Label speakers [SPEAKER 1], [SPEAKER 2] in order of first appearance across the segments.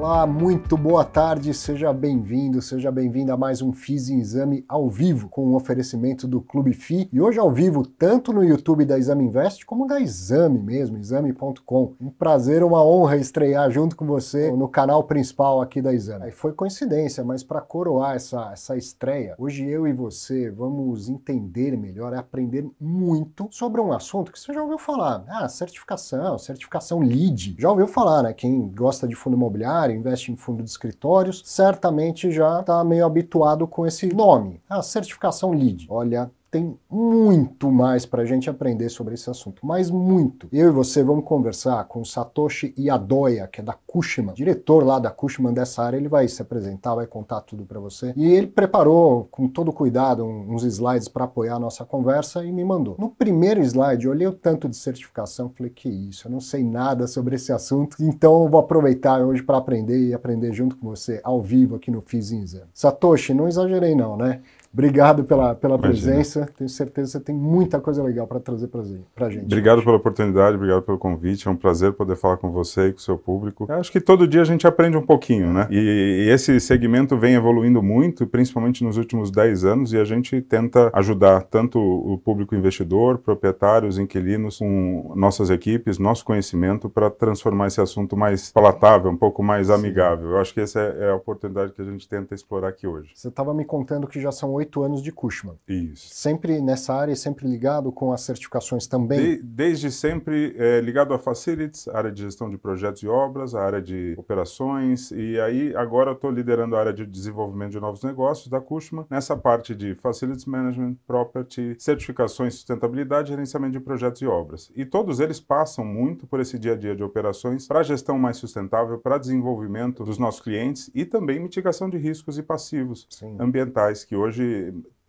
[SPEAKER 1] Olá, muito boa tarde, seja bem-vindo, seja bem-vinda a mais um Fiz em Exame ao vivo, com um oferecimento do Clube FI. E hoje ao vivo, tanto no YouTube da Exame Invest, como da Exame mesmo, exame.com. Um prazer, uma honra estrear junto com você no canal principal aqui da Exame. Aí foi coincidência, mas para coroar essa, essa estreia, hoje eu e você vamos entender melhor, aprender muito sobre um assunto que você já ouviu falar. Ah, certificação, certificação LEED. Já ouviu falar, né? Quem gosta de fundo imobiliário, investe em fundo de escritórios, certamente já está meio habituado com esse nome, a certificação LEED. Olha, tem muito mais para a gente aprender sobre esse assunto, mas muito. Eu e você vamos conversar com Satoshi Yadoya, que é da Cushman, diretor lá da Cushman dessa área, ele vai se apresentar, vai contar tudo para você. E ele preparou com todo cuidado uns slides para apoiar a nossa conversa e me mandou. No primeiro slide, eu olhei o tanto de certificação, falei que isso, eu não sei nada sobre esse assunto, então eu vou aproveitar hoje para aprender e aprender junto com você ao vivo aqui no Fizinza. Satoshi, não exagerei não, né? Obrigado pela, pela presença. Tenho certeza que você tem muita coisa legal para trazer para a gente.
[SPEAKER 2] Obrigado pela oportunidade, obrigado pelo convite. É um prazer poder falar com você e com o seu público. Eu acho que todo dia a gente aprende um pouquinho, né? E, e esse segmento vem evoluindo muito, principalmente nos últimos 10 anos, e a gente tenta ajudar tanto o público investidor, proprietários, inquilinos, com nossas equipes, nosso conhecimento, para transformar esse assunto mais palatável, um pouco mais Sim. amigável. Eu acho que essa é, é a oportunidade que a gente tenta explorar aqui hoje.
[SPEAKER 1] Você estava me contando que já são oito anos de Cushman.
[SPEAKER 2] Isso.
[SPEAKER 1] Sempre nessa área, sempre ligado com as certificações também?
[SPEAKER 2] De, desde sempre é, ligado a facilities, área de gestão de projetos e obras, a área de operações, e aí agora estou liderando a área de desenvolvimento de novos negócios da Cushman, nessa parte de facilities management, property, certificações, sustentabilidade gerenciamento de projetos e obras. E todos eles passam muito por esse dia a dia de operações para gestão mais sustentável, para desenvolvimento dos nossos clientes e também mitigação de riscos e passivos Sim. ambientais, que hoje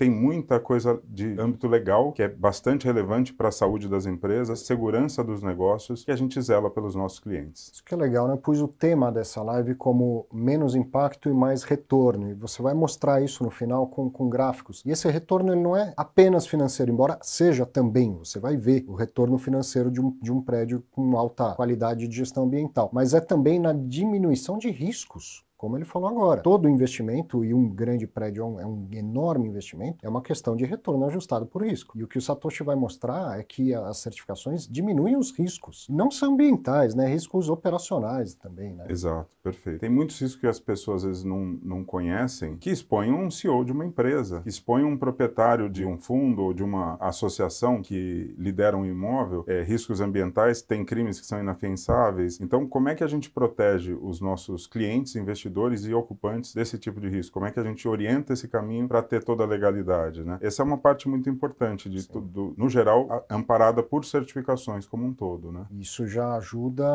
[SPEAKER 2] tem muita coisa de âmbito legal que é bastante relevante para a saúde das empresas, segurança dos negócios, que a gente zela pelos nossos clientes.
[SPEAKER 1] Isso que é legal, né? Pus o tema dessa live como menos impacto e mais retorno. E você vai mostrar isso no final com, com gráficos. E esse retorno ele não é apenas financeiro, embora seja também. Você vai ver o retorno financeiro de um, de um prédio com alta qualidade de gestão ambiental. Mas é também na diminuição de riscos como ele falou agora. Todo investimento, e um grande prédio é um, é um, enorme investimento, é uma questão de retorno ajustado por risco. E o que o Satoshi vai mostrar é que as certificações diminuem os riscos. Não são ambientais, né? Riscos operacionais também, né?
[SPEAKER 2] Exato, perfeito. Tem muitos riscos que as pessoas às vezes não, não conhecem, que expõem um CEO de uma empresa, que expõem um proprietário de um fundo ou de uma associação que lidera um imóvel, é, riscos ambientais, tem crimes que são inafiançáveis. Então, como é que a gente protege os nossos clientes, investidores, investidores e ocupantes desse tipo de risco? Como é que a gente orienta esse caminho para ter toda a legalidade? Né? Essa é uma parte muito importante de tudo, no geral, amparada por certificações como um todo. Né?
[SPEAKER 1] Isso já ajuda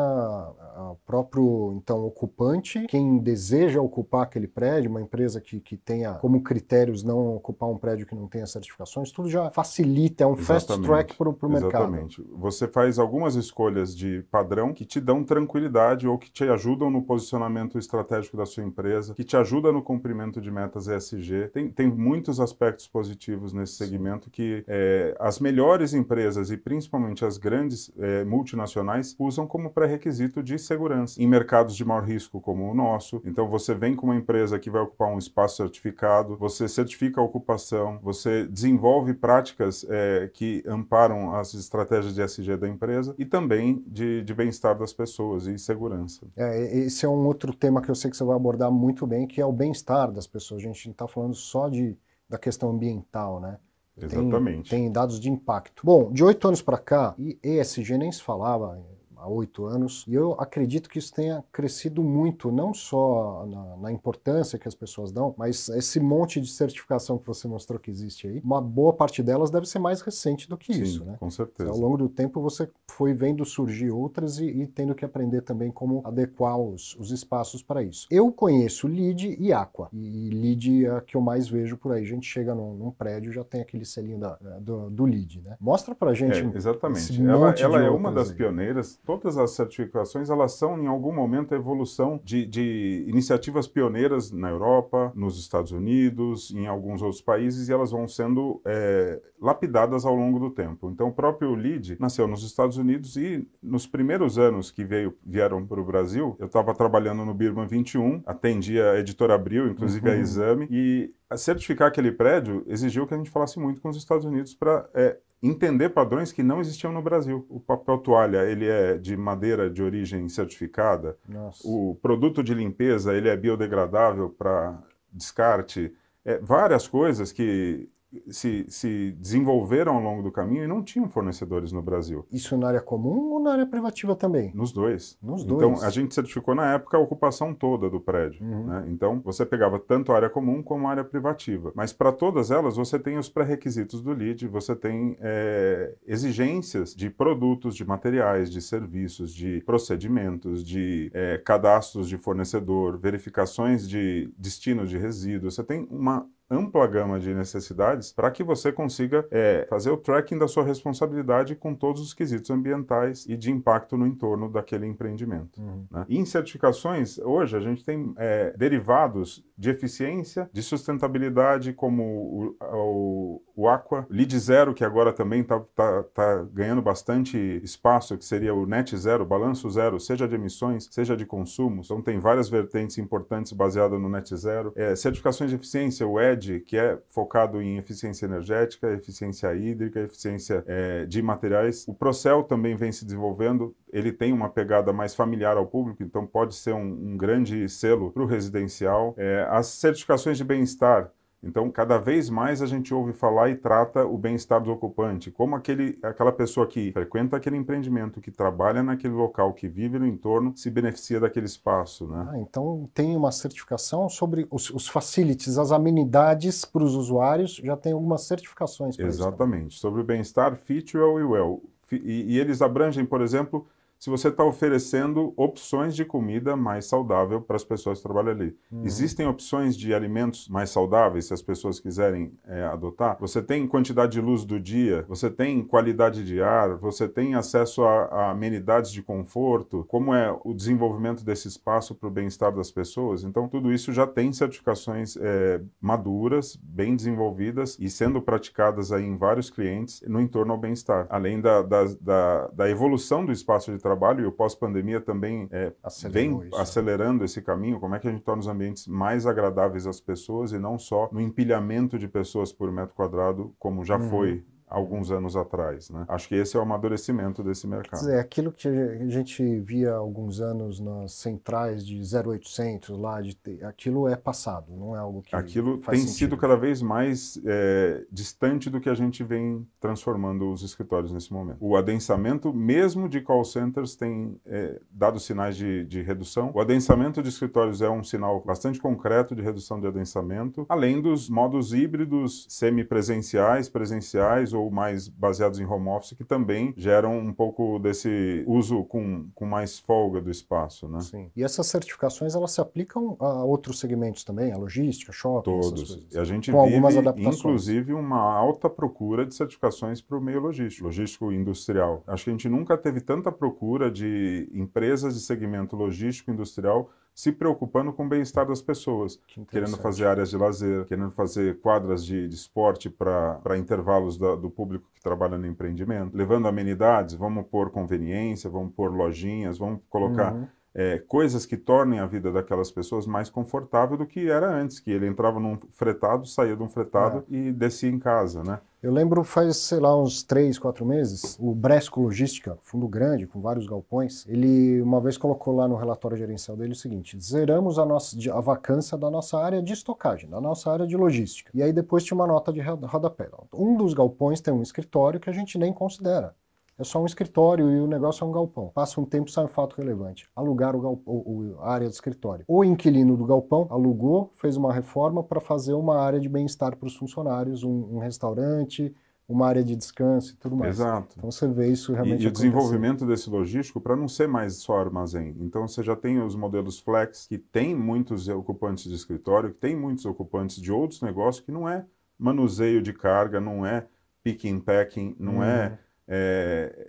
[SPEAKER 1] o próprio então ocupante, quem deseja ocupar aquele prédio, uma empresa que, que tenha como critérios não ocupar um prédio que não tenha certificações, tudo já facilita, é um Exatamente. fast track para o mercado.
[SPEAKER 2] Exatamente. Você faz algumas escolhas de padrão que te dão tranquilidade ou que te ajudam no posicionamento estratégico da sua empresa, que te ajuda no cumprimento de metas ESG. Tem, tem muitos aspectos positivos nesse segmento que é, as melhores empresas e principalmente as grandes é, multinacionais usam como pré-requisito de segurança em mercados de maior risco como o nosso. Então você vem com uma empresa que vai ocupar um espaço certificado, você certifica a ocupação, você desenvolve práticas é, que amparam as estratégias de ESG da empresa e também de, de bem-estar das pessoas e segurança.
[SPEAKER 1] É, esse é um outro tema que eu sei que você vai abordar muito bem, que é o bem-estar das pessoas. A gente não está falando só de, da questão ambiental, né?
[SPEAKER 2] Exatamente.
[SPEAKER 1] Tem, tem dados de impacto. Bom, de oito anos para cá, e ESG nem se falava, há oito anos, e eu acredito que isso tenha crescido muito, não só na, na, importância que as pessoas dão, mas esse monte de certificação que você mostrou que existe aí, uma boa parte delas deve ser mais recente do que
[SPEAKER 2] Sim,
[SPEAKER 1] isso, né?
[SPEAKER 2] com certeza.
[SPEAKER 1] Ao longo do tempo você foi vendo surgir outras e, e tendo que aprender também como adequar os, os espaços para isso. Eu conheço LEED e Aqua, e LEED é a que eu mais vejo por aí. A gente chega num, num prédio já tem aquele selinho da, do, do LEED, né? Mostra pra gente.
[SPEAKER 2] É, exatamente. Ela, ela é uma das aí. pioneiras todas as certificações elas são em algum momento a evolução de, de iniciativas pioneiras na Europa, nos Estados Unidos, em alguns outros países e elas vão sendo é, lapidadas ao longo do tempo. Então o próprio LEED nasceu nos Estados Unidos e nos primeiros anos que veio, vieram para o Brasil, eu estava trabalhando no Birman 21, atendia a editora Abril, inclusive uhum. a Exame, e certificar aquele prédio exigiu que a gente falasse muito com os Estados Unidos para é, entender padrões que não existiam no Brasil. O papel toalha, ele é de madeira de origem certificada. Nossa. O produto de limpeza, ele é biodegradável para descarte. É, várias coisas que se, se desenvolveram ao longo do caminho e não tinham fornecedores no Brasil.
[SPEAKER 1] Isso na área comum ou na área privativa também?
[SPEAKER 2] Nos dois.
[SPEAKER 1] Nos
[SPEAKER 2] então,
[SPEAKER 1] dois.
[SPEAKER 2] Então, a gente certificou na época a ocupação toda do prédio. Uhum. Né? Então, você pegava tanto a área comum como a área privativa. Mas para todas elas, você tem os pré-requisitos do LEED, você tem é, exigências de produtos, de materiais, de serviços, de procedimentos, de é, cadastros de fornecedor, verificações de destino de resíduos. Você tem uma ampla gama de necessidades para que você consiga é, fazer o tracking da sua responsabilidade com todos os quesitos ambientais e de impacto no entorno daquele empreendimento. Uhum. Né? E em certificações, hoje a gente tem é, derivados de eficiência, de sustentabilidade, como o, o, o Aqua, Lead Zero, que agora também está tá, tá ganhando bastante espaço, que seria o Net Zero, balanço zero, seja de emissões, seja de consumo. Então tem várias vertentes importantes baseadas no Net Zero. É, certificações de eficiência, o ED, que é focado em eficiência energética, eficiência hídrica, eficiência é, de materiais. O Procel também vem se desenvolvendo, ele tem uma pegada mais familiar ao público, então pode ser um, um grande selo para o residencial. É, as certificações de bem-estar, então, cada vez mais a gente ouve falar e trata o bem-estar do ocupante, como aquele, aquela pessoa que frequenta aquele empreendimento, que trabalha naquele local, que vive no entorno, se beneficia daquele espaço. Né?
[SPEAKER 1] Ah, então, tem uma certificação sobre os, os facilities, as amenidades para os usuários, já tem algumas certificações.
[SPEAKER 2] Exatamente. Isso sobre o bem-estar, Fit, Well e Well. E, e eles abrangem, por exemplo, se você está oferecendo opções de comida mais saudável para as pessoas que trabalham ali. Uhum. Existem opções de alimentos mais saudáveis, se as pessoas quiserem é, adotar. Você tem quantidade de luz do dia, você tem qualidade de ar, você tem acesso a, a amenidades de conforto, como é o desenvolvimento desse espaço para o bem-estar das pessoas. Então, tudo isso já tem certificações é, maduras, bem desenvolvidas e sendo praticadas aí em vários clientes no entorno ao bem-estar. Além da, da, da, da evolução do espaço de trabalho e o pós-pandemia também é, vem isso. acelerando esse caminho. Como é que a gente torna os ambientes mais agradáveis às pessoas e não só no empilhamento de pessoas por metro quadrado, como já uhum. foi alguns anos atrás. Né? Acho que esse é o amadurecimento desse mercado.
[SPEAKER 1] É aquilo que a gente via há alguns anos nas centrais de 0800 lá, de, aquilo é passado, não é algo que
[SPEAKER 2] Aquilo tem
[SPEAKER 1] sentido.
[SPEAKER 2] sido cada vez mais é, distante do que a gente vem transformando os escritórios nesse momento. O adensamento, mesmo de call centers, tem é, dado sinais de, de redução. O adensamento de escritórios é um sinal bastante concreto de redução de adensamento, além dos modos híbridos, semipresenciais, presenciais ou mais baseados em home office, que também geram um pouco desse uso com, com mais folga do espaço. Né?
[SPEAKER 1] Sim. E essas certificações elas se aplicam a outros segmentos também, a logística, shopping,
[SPEAKER 2] Todos. E a gente com vive, algumas adaptações. inclusive, uma alta procura de certificações para o meio logístico, logístico industrial. Acho que a gente nunca teve tanta procura de empresas de segmento logístico industrial se preocupando com o bem-estar das pessoas, que querendo fazer áreas de lazer, querendo fazer quadras de, de esporte para intervalos da, do público que trabalha no empreendimento, levando amenidades, vamos pôr conveniência, vamos pôr lojinhas, vamos colocar uhum é, coisas que tornem a vida daquelas pessoas mais confortável do que era antes, que ele entrava num fretado, saía de um fretado é. e descia em casa, né?
[SPEAKER 1] Eu lembro faz, sei lá, uns três, quatro meses, o Bresco Logística, fundo grande, com vários galpões, ele uma vez colocou lá no relatório gerencial dele o seguinte, zeramos a, nossa, a vacância da nossa área de estocagem, da nossa área de logística. E aí depois tinha uma nota de rodapé. Um dos galpões tem um escritório que a gente nem considera é só um escritório e o negócio é um galpão. Passa um tempo, sai um fato relevante. Alugar o galpão, a área do escritório. O inquilino do galpão alugou, fez uma reforma para fazer uma área de bem-estar para os funcionários, um, um, restaurante, uma área de descanso e tudo mais.
[SPEAKER 2] Exato.
[SPEAKER 1] Então você vê isso realmente.
[SPEAKER 2] E, o desenvolvimento desse logístico para não ser mais só armazém. Então você já tem os modelos flex, que tem muitos ocupantes de escritório, que tem muitos ocupantes de outros negócios, que não é manuseio de carga, não é picking packing, não é uhum é,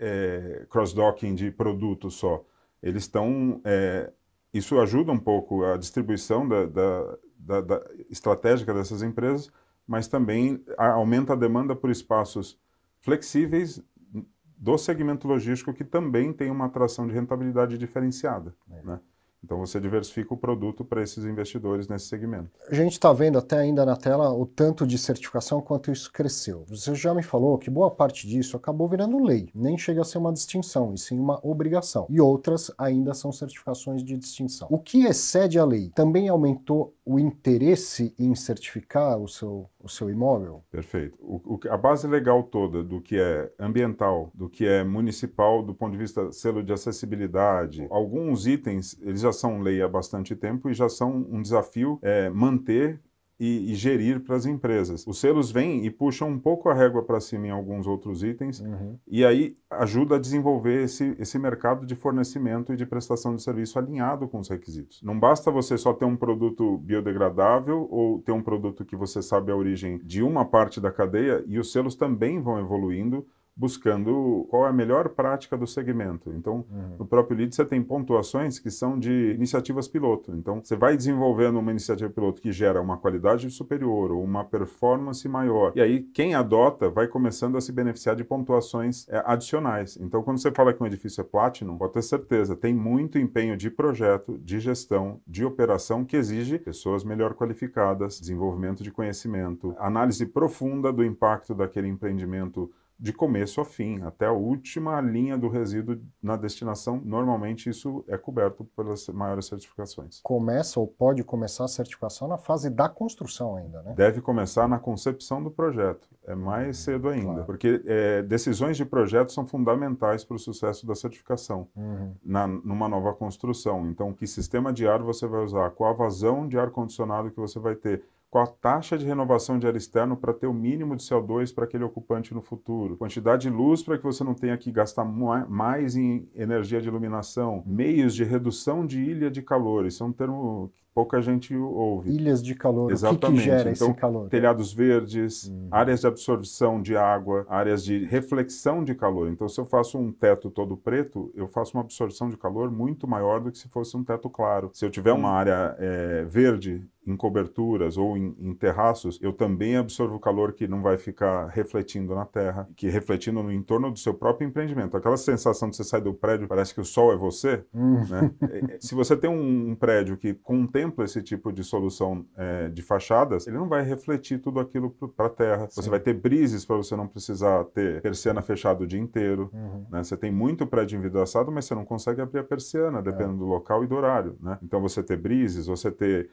[SPEAKER 2] é, cross-docking de produto só. Eles estão. É, isso ajuda um pouco a distribuição da, da, da, da, estratégica dessas empresas, mas também aumenta a demanda por espaços flexíveis do segmento logístico que também tem uma atração de rentabilidade diferenciada. É. Né? Então você diversifica o produto para esses investidores nesse segmento.
[SPEAKER 1] A gente está vendo até ainda na tela o tanto de certificação quanto isso cresceu. Você já me falou que boa parte disso acabou virando lei, nem chega a ser uma distinção, e sim uma obrigação. E outras ainda são certificações de distinção. O que excede a lei também aumentou o interesse em certificar o seu, o seu imóvel?
[SPEAKER 2] Perfeito. O, o, a base legal toda do que é ambiental, do que é municipal, do ponto de vista selo de acessibilidade, alguns itens eles já são lei há bastante tempo e já são um desafio é, manter e, e, gerir para as empresas. Os selos vêm e puxam um pouco a régua para cima em alguns outros itens uhum. e aí ajuda a desenvolver esse, esse mercado de fornecimento e de prestação de serviço alinhado com os requisitos. Não basta você só ter um produto biodegradável ou ter um produto que você sabe a origem de uma parte da cadeia e os selos também vão evoluindo buscando qual é a melhor prática do segmento. Então, uhum. no próprio lead você tem pontuações que são de iniciativas piloto. Então, você vai desenvolvendo uma iniciativa piloto que gera uma qualidade superior ou uma performance maior. E aí, quem adota vai começando a se beneficiar de pontuações é, adicionais. Então, quando você fala que um edifício é Platinum, pode ter certeza, tem muito empenho de projeto, de gestão, de operação que exige pessoas melhor qualificadas, desenvolvimento de conhecimento, análise profunda do impacto daquele empreendimento de começo a fim, até a última linha do resíduo na destinação. Normalmente isso é coberto pelas maiores certificações.
[SPEAKER 1] Começa ou pode começar a certificação na fase da construção ainda, né?
[SPEAKER 2] Deve começar na concepção do projeto. É mais hum, cedo ainda, claro. porque é, decisões de projeto são fundamentais para o sucesso da certificação uhum. na, numa nova construção. Então, que sistema de ar você vai usar? Qual a vazão de ar condicionado que você vai ter? Qual a taxa de renovação de ar externo para ter o mínimo de CO2 para aquele ocupante no futuro, quantidade de luz para que você não tenha que gastar mais em energia de iluminação, meios de redução de ilha de calor, isso é um termo pouca gente ouve.
[SPEAKER 1] Ilhas de calor,
[SPEAKER 2] Exatamente.
[SPEAKER 1] o que, que gera
[SPEAKER 2] então,
[SPEAKER 1] esse calor?
[SPEAKER 2] Telhados verdes, hum. áreas de absorção de água, áreas de reflexão de calor. Então, se eu faço um teto todo preto, eu faço uma absorção de calor muito maior do que se fosse um teto claro. Se eu tiver uma hum. área é, verde em coberturas ou em, em, terraços, eu também absorvo calor que não vai ficar refletindo na terra, que refletindo no entorno do seu próprio empreendimento. Aquela sensação de você sair do prédio, parece que o sol é você. Hum. Né? É, é, se você tem um, um prédio que contempla esse tipo de solução é, de fachadas, ele não vai refletir tudo aquilo para a terra. Sim. Você vai ter brises para você não precisar ter persiana fechada o dia inteiro. Uhum. Né? Você tem muito prédio envidraçado, mas você não consegue abrir a persiana, dependendo é. do local e do horário. Né? Então você ter brises, você ter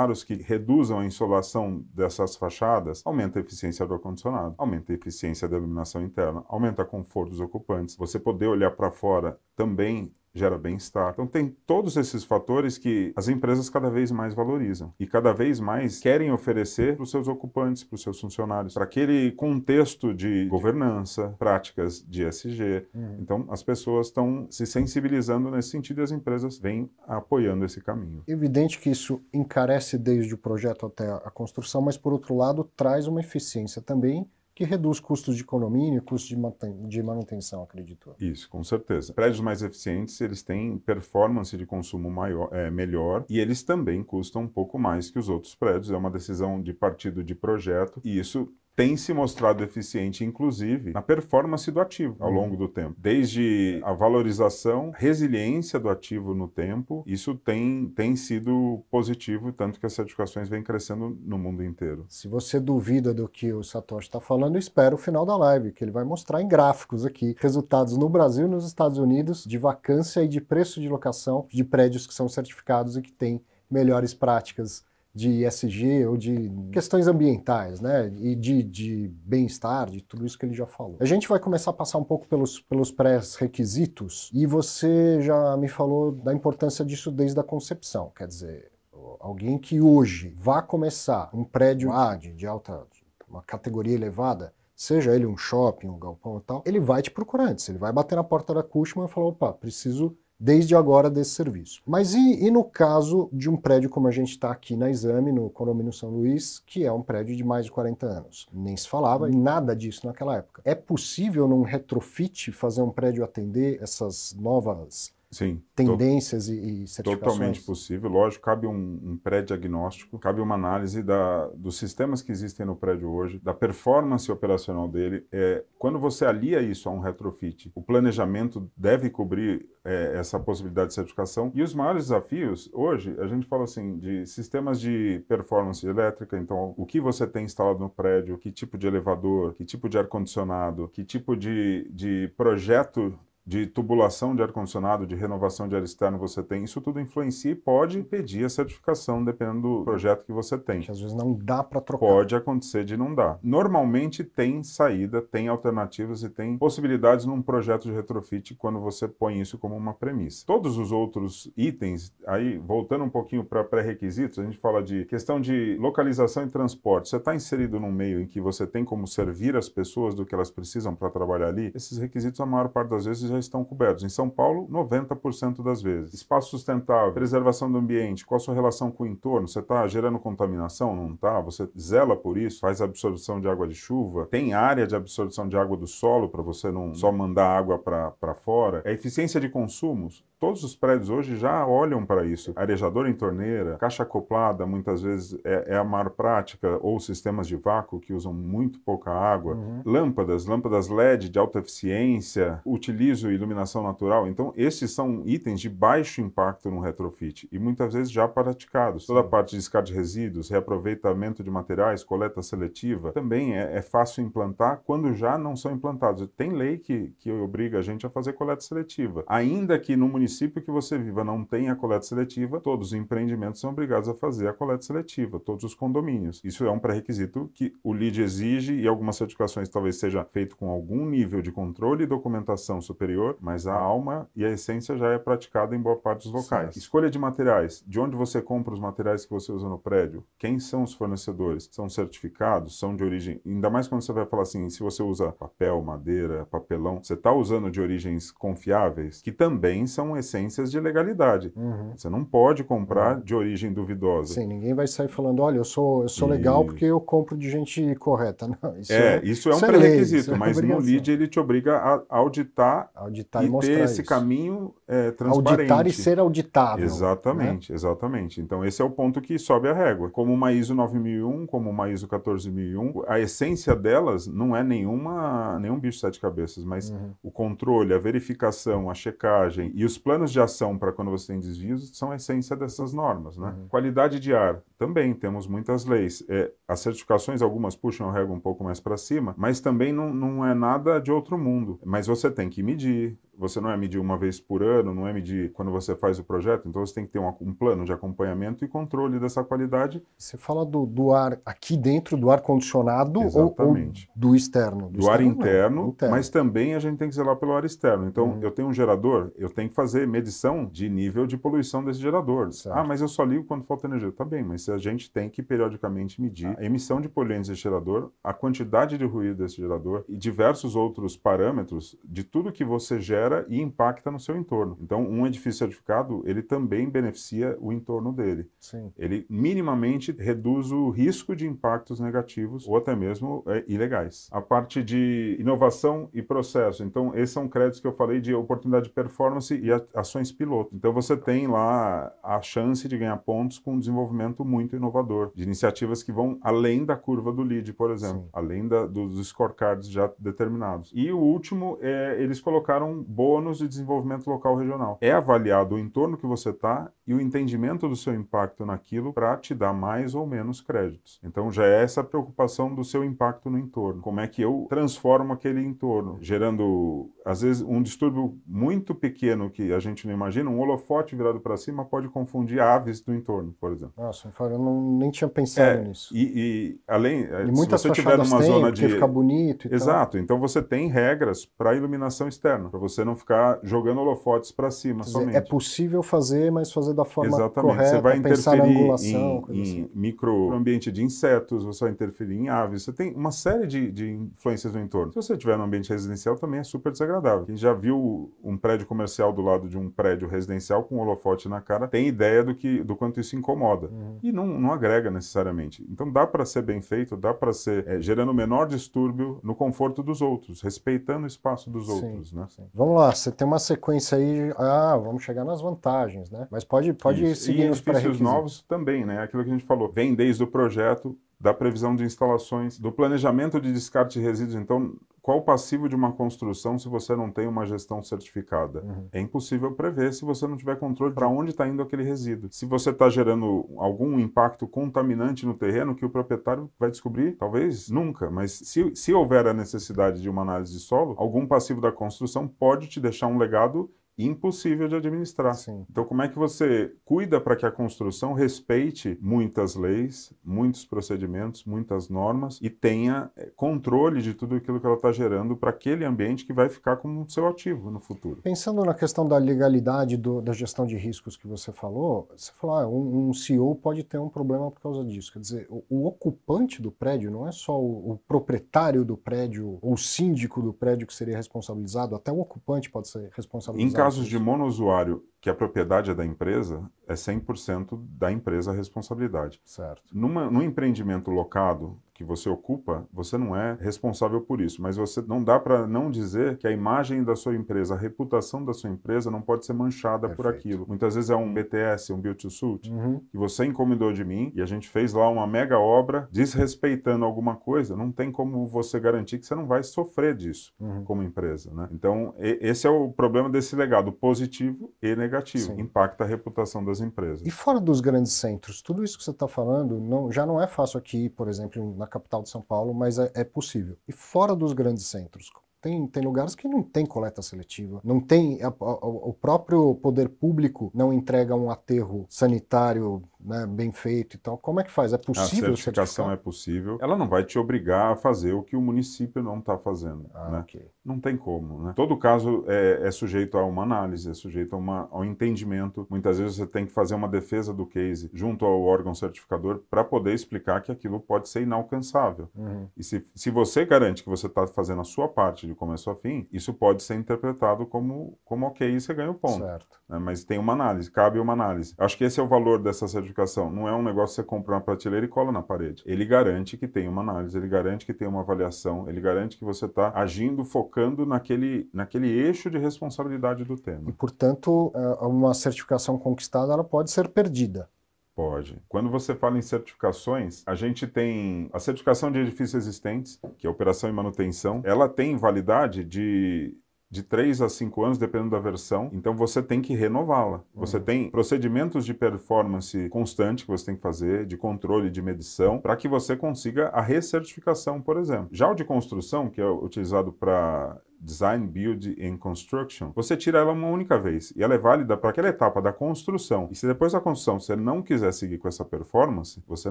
[SPEAKER 2] anteparos que reduzam a insolação dessas fachadas, aumenta a eficiência do ar-condicionado, aumenta a eficiência da iluminação interna, aumenta o conforto dos ocupantes. Você poder olhar para fora também gera bem-estar. Então tem todos esses fatores que as empresas cada vez mais valorizam e cada vez mais querem oferecer para os seus ocupantes, para os seus funcionários, para aquele contexto de governança, práticas de ESG. Uhum. Então as pessoas estão se sensibilizando nesse sentido e as empresas vêm apoiando esse caminho.
[SPEAKER 1] Evidente que isso encarece desde o projeto até a construção, mas por outro lado traz uma eficiência também que reduz custos de condomínio e custos de manutenção, acredito.
[SPEAKER 2] Isso, com certeza. Prédios mais eficientes, eles têm performance de consumo maior, é, melhor e eles também custam um pouco mais que os outros prédios. É uma decisão de partido de projeto e isso tem se mostrado eficiente, inclusive, na performance do ativo ao longo do tempo. Desde a valorização, resiliência do ativo no tempo, isso tem, tem sido positivo, tanto que as certificações vêm crescendo no mundo inteiro.
[SPEAKER 1] Se você duvida do que o Satoshi está falando, espera o final da live, que ele vai mostrar em gráficos aqui resultados no Brasil e nos Estados Unidos de vacância e de preço de locação de prédios que são certificados e que têm melhores práticas de ESG ou de questões ambientais, né? E de, de bem-estar, de tudo isso que ele já falou. A gente vai começar a passar um pouco pelos, pelos pré-requisitos e você já me falou da importância disso desde a concepção. Quer dizer, alguém que hoje vá começar um prédio de, de alta, uma categoria elevada, seja ele um shopping, um galpão e tal, ele vai te procurar antes. Ele vai bater na porta da Cushman e falar, opa, preciso desde agora desse serviço. Mas e, e no caso de um prédio como a gente está aqui na Exame, no condomínio São Luís, que é um prédio de mais de 40 anos? Nem se falava hum. nada disso naquela época. É possível num retrofit fazer um prédio atender essas novas
[SPEAKER 2] Sim,
[SPEAKER 1] tendências to e, certificações?
[SPEAKER 2] Totalmente possível. Lógico, cabe um, um pré-diagnóstico, cabe uma análise da, dos sistemas que existem no prédio hoje, da performance operacional dele. É, quando você alia isso a um retrofit, o planejamento deve cobrir é, essa possibilidade de certificação. E os maiores desafios, hoje, a gente fala assim, de sistemas de performance elétrica, então o que você tem instalado no prédio, que tipo de elevador, que tipo de ar-condicionado, que tipo de, de projeto de tubulação de ar-condicionado, de renovação de ar externo você tem, isso tudo influencia e pode impedir a certificação, dependendo do projeto que você tem.
[SPEAKER 1] Que às vezes não dá para trocar.
[SPEAKER 2] Pode acontecer de não dar. Normalmente tem saída, tem alternativas e tem possibilidades num projeto de retrofit quando você põe isso como uma premissa. Todos os outros itens, aí voltando um pouquinho para pré-requisitos, a gente fala de questão de localização e transporte. Você está inserido num meio em que você tem como servir as pessoas do que elas precisam para trabalhar ali, esses requisitos a maior parte das vezes já estão cobertos. Em São Paulo, 90% das vezes. Espaço sustentável, preservação do ambiente, qual a sua relação com o entorno? Você está gerando contaminação? Não está? Você zela por isso? Faz absorção de água de chuva? Tem área de absorção de água do solo para você não só mandar água para fora? É eficiência de consumos? Todos os prédios hoje já olham para isso. Arejador em torneira, caixa acoplada, muitas vezes é, é, a maior prática, ou sistemas de vácuo que usam muito pouca água. Uhum. Lâmpadas, lâmpadas LED de alta eficiência, utilizo iluminação natural. Então, esses são itens de baixo impacto no retrofit e muitas vezes já praticados. Toda a parte de descarte de resíduos, reaproveitamento de materiais, coleta seletiva, também é, é fácil implantar quando já não são implantados. Tem lei que, que obriga a gente a fazer coleta seletiva. Ainda que no município que você viva não tenha coleta seletiva, todos os empreendimentos são obrigados a fazer a coleta seletiva, todos os condomínios. Isso é um pré-requisito que o LEED exige e algumas certificações talvez seja feito com algum nível de controle e documentação superior, mas a alma e a essência já é praticada em boa parte dos locais. Sim. Escolha de materiais, de onde você compra os materiais que você usa no prédio, quem são os fornecedores, são certificados, são de origem, ainda mais quando você vai falar assim, se você usa papel, madeira, papelão, você está usando de origens confiáveis, que também são essências de legalidade. Uhum. Você não pode comprar uhum. de origem duvidosa.
[SPEAKER 1] Sim, ninguém vai sair falando, olha, eu sou, eu sou legal porque eu compro de gente correta. Não,
[SPEAKER 2] isso é, é, isso é um pré-requisito, é mas no LEED ele te obriga a auditar, auditar e, e ter esse isso. caminho é, transparente.
[SPEAKER 1] Auditar e ser auditável.
[SPEAKER 2] Exatamente, né? exatamente. Então esse é o ponto que sobe a régua. Como uma ISO 9001, como uma ISO 14001, a essência delas não é nenhuma, nenhum bicho de sete cabeças, mas uhum. o controle, a verificação, a checagem e os planos de ação para quando você tem desvios são a essência dessas normas. Né? Uhum. Qualidade de ar, também temos muitas leis. É, as certificações, algumas puxam a régua um pouco mais para cima, mas também não, não é nada de outro mundo. Mas você tem que medir, de você não é medir uma vez por ano, não é medir quando você faz o projeto, então você tem que ter um, um plano de acompanhamento e controle dessa qualidade.
[SPEAKER 1] Você fala do, do ar aqui dentro do ar condicionado ou, ou, do externo?
[SPEAKER 2] Do, do externo, ar interno, interno, mas também a gente tem que zelar pelo ar externo. Então, uhum. eu tenho um gerador, eu tenho que fazer medição de nível de poluição desse gerador. Certo. Ah, mas eu só ligo quando falta energia. Tá bem, mas a gente tem que periodicamente medir a emissão de poluentes desse gerador, a quantidade de ruído desse gerador e diversos outros parâmetros de tudo que você gera gera e impacta no seu entorno. Então, um edifício certificado, ele também beneficia o entorno dele.
[SPEAKER 1] Sim.
[SPEAKER 2] Ele minimamente reduz o risco de impactos negativos ou até mesmo é, ilegais. A parte de inovação e processo. Então, esses são créditos que eu falei de oportunidade de performance e ações piloto. Então, você tem lá a chance de ganhar pontos com um desenvolvimento muito inovador, de iniciativas que vão além da curva do lead, por exemplo, Sim. além da, dos scorecards já determinados. E o último, é, eles colocaram bônus de desenvolvimento local regional. É avaliado o entorno que você está e o entendimento do seu impacto naquilo para te dar mais ou menos créditos. Então já é essa preocupação do seu impacto no entorno. Como é que eu transformo aquele entorno, gerando às vezes um distúrbio muito pequeno que a gente não imagina, um holofote virado para cima pode confundir aves do entorno, por exemplo.
[SPEAKER 1] Nossa, eu não, nem tinha pensado é, nisso.
[SPEAKER 2] E, e além,
[SPEAKER 1] e muitas se você tiver numa tem, zona de fica bonito.
[SPEAKER 2] Exato. Então você tem regras para iluminação externa, para você não ficar jogando holofotes para cima
[SPEAKER 1] dizer,
[SPEAKER 2] somente.
[SPEAKER 1] É possível fazer, mas fazer da forma
[SPEAKER 2] Exatamente.
[SPEAKER 1] correta,
[SPEAKER 2] você vai interferir
[SPEAKER 1] angulação,
[SPEAKER 2] em, em
[SPEAKER 1] assim.
[SPEAKER 2] microambiente de insetos, você vai interferir em aves, você tem uma série de, de influências no entorno. Se você estiver no ambiente residencial, também é super desagradável. Quem já viu um prédio comercial do lado de um prédio residencial com um holofote na cara, tem ideia do, que, do quanto isso incomoda.
[SPEAKER 1] Uhum.
[SPEAKER 2] E não, não agrega necessariamente. Então dá para ser bem feito, dá para ser é, gerando o menor distúrbio no conforto dos outros, respeitando o espaço dos
[SPEAKER 1] Sim,
[SPEAKER 2] outros, né?
[SPEAKER 1] sim. Vamos lá, você tem uma sequência aí, ah, vamos chegar nas vantagens, né? Mas pode, pode
[SPEAKER 2] Isso.
[SPEAKER 1] seguir
[SPEAKER 2] e
[SPEAKER 1] nos
[SPEAKER 2] edifícios novos também, né? Aquilo que a gente falou. Vem desde o projeto, da previsão de instalações, do planejamento de descarte de resíduos. Então, qual o passivo de uma construção se você não tem uma gestão certificada?
[SPEAKER 1] Uhum.
[SPEAKER 2] É impossível prever se você não tiver controle para onde está indo aquele resíduo. Se você está gerando algum impacto contaminante no terreno que o proprietário vai descobrir, talvez nunca, mas se, se houver a necessidade de uma análise de solo, algum passivo da construção pode te deixar um legado impossível de administrar.
[SPEAKER 1] Sim.
[SPEAKER 2] Então, como é que você cuida para que a construção respeite muitas leis, muitos procedimentos, muitas normas e tenha eh, controle de tudo aquilo que ela está gerando para aquele ambiente que vai ficar como seu ativo no futuro?
[SPEAKER 1] Pensando na questão da legalidade do- da gestão de riscos que você falou, você falou, ah, um, um CEO pode ter um problema por causa disso. Quer dizer, o, o ocupante do prédio não é só o, o proprietário do prédio ou o síndico do prédio que seria responsabilizado, até o ocupante pode ser responsabilizado.
[SPEAKER 2] Casos de monousuário, que a propriedade é da empresa, é 100% da empresa a responsabilidade.
[SPEAKER 1] Certo.
[SPEAKER 2] Numa, num empreendimento locado que você ocupa, você não é responsável por isso, mas você não dá para não dizer que a imagem da sua empresa, a reputação da sua empresa não pode ser manchada por
[SPEAKER 1] Perfeito.
[SPEAKER 2] aquilo. Muitas vezes é um BTS, um Build to Suit,
[SPEAKER 1] Uhum.
[SPEAKER 2] que você encomendou de mim e a gente fez lá uma mega obra desrespeitando alguma coisa, não tem como você garantir que você não vai sofrer disso
[SPEAKER 1] Uhum.
[SPEAKER 2] como empresa, né? Então, esse é o problema desse legado positivo e negativo,
[SPEAKER 1] Sim.
[SPEAKER 2] impacta a reputação das empresas.
[SPEAKER 1] E fora dos grandes centros, tudo isso que você está falando não- já não é fácil aqui, por exemplo, na capital de São Paulo, mas é, é possível. E fora dos grandes centros, tem, tem lugares que não tem coleta seletiva, não tem a- a- o próprio poder público não entrega um aterro sanitário né, bem feito e tal. Como é que faz? É
[SPEAKER 2] A
[SPEAKER 1] possível
[SPEAKER 2] certificação
[SPEAKER 1] certificar?
[SPEAKER 2] é possível. Ela não vai te obrigar a fazer o que o município não está fazendo.
[SPEAKER 1] Ah,
[SPEAKER 2] né?
[SPEAKER 1] ok.
[SPEAKER 2] Não tem como. Né? Todo caso é, é sujeito a uma análise, é sujeito a, uma, a um entendimento. Muitas vezes você tem que fazer uma defesa do case junto ao órgão certificador para poder explicar que aquilo pode ser inalcançável.
[SPEAKER 1] Uhum.
[SPEAKER 2] E se, se você garante que você está fazendo a sua parte de começo a fim, isso pode ser interpretado como, como ok e você ganha o ponto.
[SPEAKER 1] Certo.
[SPEAKER 2] né? Mas tem uma análise, cabe uma análise. Acho que esse é o valor dessa certificação. Não é um negócio que você compra na prateleira e cola na parede. Ele garante que tem uma análise, ele garante que tem uma avaliação, ele garante que você está agindo, focando naquele, naquele eixo de responsabilidade do
[SPEAKER 1] E,
[SPEAKER 2] tema.
[SPEAKER 1] portanto, eh, uma certificação conquistada ela pode ser perdida.
[SPEAKER 2] Pode. Quando você fala em certificações, a gente tem a certificação de edifícios existentes, que é operação e manutenção, ela tem validade de de 3 a 5 anos, dependendo da versão. Então você tem que renová-la. Você
[SPEAKER 1] Uhum.
[SPEAKER 2] tem procedimentos de performance constante que você tem que fazer, de controle, de medição, para que você consiga a recertificação, por exemplo. Já o de construção, que é utilizado para Design, Build and Construction, você tira ela uma única vez e ela é válida para aquela etapa da construção. E se depois da construção você não quiser seguir com essa performance, você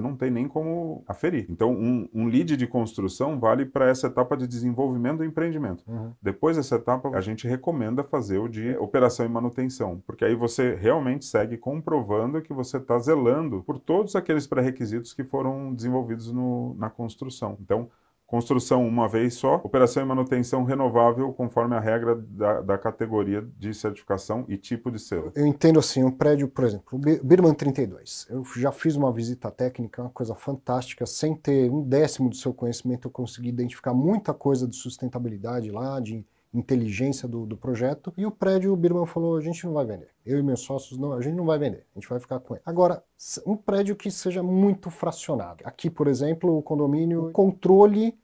[SPEAKER 2] não tem nem como aferir. Então, um, um lead de construção vale para essa etapa de desenvolvimento do empreendimento.
[SPEAKER 1] Uhum.
[SPEAKER 2] Depois dessa etapa, a gente recomenda fazer o de operação e manutenção, porque aí você realmente segue comprovando que você está zelando por todos aqueles pré-requisitos que foram desenvolvidos no- na construção. Então, construção uma vez só, operação e manutenção renovável conforme a regra da, da categoria de certificação e tipo de selo.
[SPEAKER 1] Eu entendo assim, um prédio, por exemplo, o Bi- Birman 32. Eu já fiz uma visita técnica, uma coisa fantástica, sem ter um décimo do seu conhecimento, eu consegui identificar muita coisa de sustentabilidade lá, de inteligência do, do projeto. E o prédio, o Birman falou: a gente não vai vender. Eu e meus sócios, não, a gente não vai vender, a gente vai ficar com ele. Agora, um prédio que seja muito fracionado. Aqui, por exemplo, o condomínio, o controle